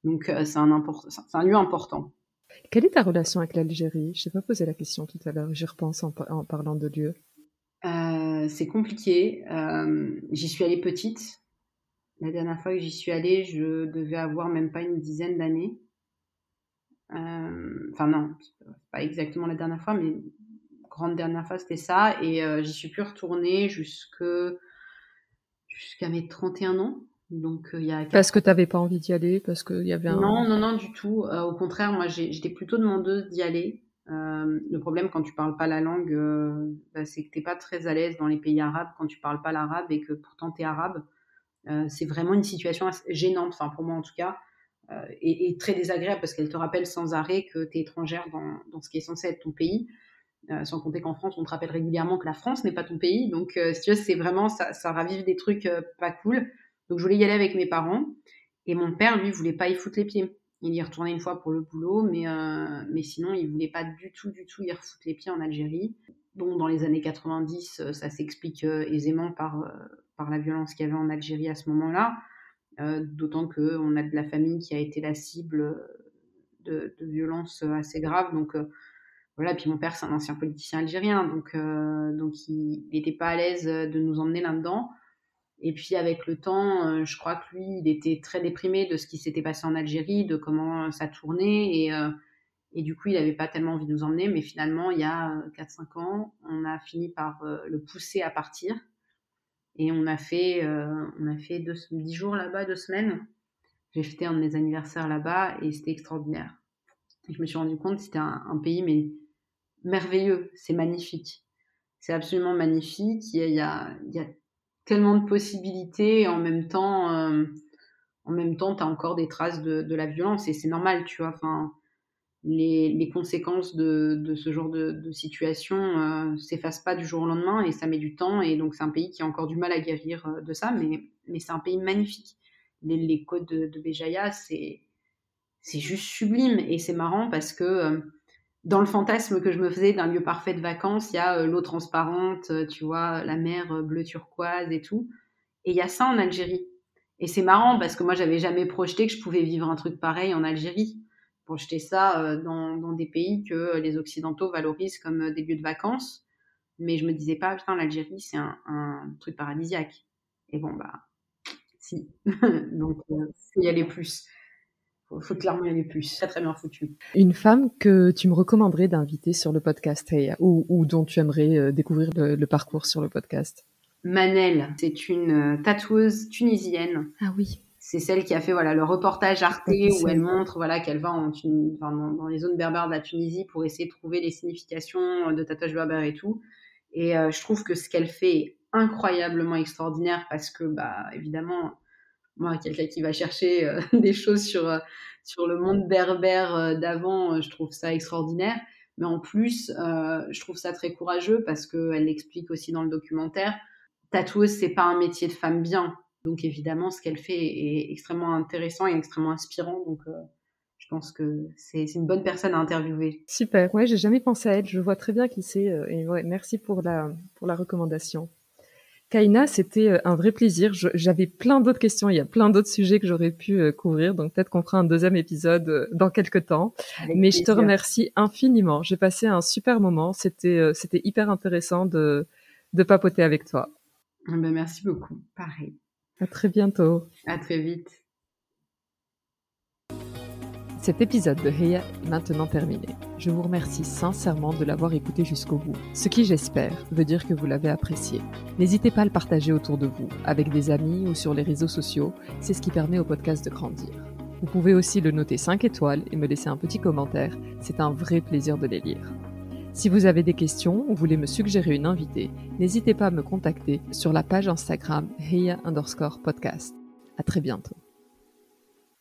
Donc c'est un important c'est un lieu important. Quelle est ta relation avec l'Algérie? Je t'ai pas posé la question tout à l'heure j'y repense en, en, parlant de lieu. C'est compliqué. J'y suis allée petite. La dernière fois que j'y suis allée, je devais avoir même pas une dizaine d'années. Euh, enfin non, pas exactement la dernière fois, mais grande dernière fois c'était ça. Et euh, j'y suis plus retournée jusque jusqu'à mes 31 ans. Donc il y a parce que tu n'avais pas envie d'y aller, parce qu'il y avait un... Non, non, non, du tout. Euh, au contraire, moi j'étais plutôt demandeuse d'y aller. le problème quand tu parles pas la langue, bah, c'est que t'es pas très à l'aise dans les pays arabes quand tu parles pas l'arabe et que pourtant tu es arabe. c'est vraiment une situation gênante, enfin pour moi en tout cas. Euh, et, très désagréable parce qu'elle te rappelle sans arrêt que tu es étrangère dans, dans, ce qui est censé être ton pays. Euh, sans compter qu'en France, on te rappelle régulièrement que la France n'est pas ton pays. Donc, euh, si tu veux, c'est vraiment, ça, ravive des trucs pas cool. Donc, je voulais y aller avec mes parents. Et mon père, lui, voulait pas y foutre les pieds. Il y retournait une fois pour le boulot, mais, mais sinon, il voulait pas du tout, du tout y refoutre les pieds en Algérie. Bon, dans les années 90, ça s'explique aisément par, par la violence qu'il y avait en Algérie à ce moment-là. Euh, d'autant qu'on a de la famille qui a été la cible de, de violences assez graves. Donc euh, voilà, puis mon père c'est un ancien politicien algérien, donc euh, donc il n'était pas à l'aise de nous emmener là-dedans. Et puis avec le temps, je crois que lui, il était très déprimé de ce qui s'était passé en Algérie, de comment ça tournait, et, et du coup, il n'avait pas tellement envie de nous emmener. Mais finalement, il y a 4-5 ans, on a fini par le pousser à partir. Et on a fait, euh, on a fait deux, dix jours là-bas, deux semaines. J'ai fêté un de mes anniversaires là-bas et c'était extraordinaire. Je me suis rendu compte que c'était un, pays mais merveilleux, c'est magnifique. C'est absolument magnifique. Il y, a, il, y a, tellement de possibilités et en même temps, euh, en même temps, tu as encore des traces de, de la violence et c'est normal, tu vois. Enfin, les, conséquences de, ce genre de, situation euh, s'effacent pas du jour au lendemain et ça met du temps. Et donc, c'est un pays qui a encore du mal à guérir euh, de ça, mais, mais c'est un pays magnifique. Les, côtes de, Béjaïa, c'est, juste sublime. Et c'est marrant parce que euh, dans le fantasme que je me faisais d'un lieu parfait de vacances, il y a l'eau transparente, tu vois, la mer bleu turquoise et tout. Et il y a ça en Algérie. Et c'est marrant parce que moi, j'avais jamais projeté que je pouvais vivre un truc pareil en Algérie projeter ça euh, dans, des pays que les Occidentaux valorisent comme euh, des lieux de vacances. Mais je me disais pas, putain, l'Algérie, c'est un, truc paradisiaque. Et bon, bah, si. Donc, euh, il y aller plus. Il faut clairement y aller plus. Très, très bien foutu. Une femme que tu me recommanderais d'inviter sur le podcast ou, dont tu aimerais découvrir le, parcours sur le podcast? Manel, c'est une tatoueuse tunisienne. Ah oui c'est celle qui a fait voilà le reportage Arte où elle montre voilà qu'elle va en dans, les zones berbères de la Tunisie pour essayer de trouver les significations de tatouage berbère et tout. Et euh, je trouve que ce qu'elle fait est incroyablement extraordinaire parce que bah évidemment moi quelqu'un qui va chercher euh, des choses sur euh, sur le monde berbère d'avant, je trouve ça extraordinaire. Mais en plus, je trouve ça très courageux parce qu'elle l'explique aussi dans le documentaire. Tatoueuse, c'est pas un métier de femme bien Donc évidemment, ce qu'elle fait est extrêmement intéressant et extrêmement inspirant. Donc je pense que c'est une bonne personne à interviewer. Super, ouais, j'ai jamais pensé à elle. Je vois très bien qui c'est. et ouais, merci pour la, pour la recommandation. Kaina, c'était euh, un vrai plaisir. J'avais plein d'autres questions. Il y a plein d'autres sujets que j'aurais pu euh, couvrir. Donc peut-être qu'on fera un deuxième épisode euh, dans quelques temps. Mais je te remercie infiniment. J'ai passé un super moment. C'était c'était hyper intéressant de de papoter avec toi. Ah ben, merci beaucoup. Pareil. À très bientôt. À très vite. Cet épisode de Heya est maintenant terminé. Je vous remercie sincèrement de l'avoir écouté jusqu'au bout, ce qui j'espère veut dire que vous l'avez apprécié. N'hésitez pas à le partager autour de vous, avec des amis ou sur les réseaux sociaux, c'est ce qui permet au podcast de grandir. Vous pouvez aussi le noter 5 étoiles et me laisser un petit commentaire, c'est un vrai plaisir de les lire. Si vous avez des questions ou voulez me suggérer une invitée, n'hésitez pas à me contacter sur la page Instagram Heya underscore podcast. À très bientôt.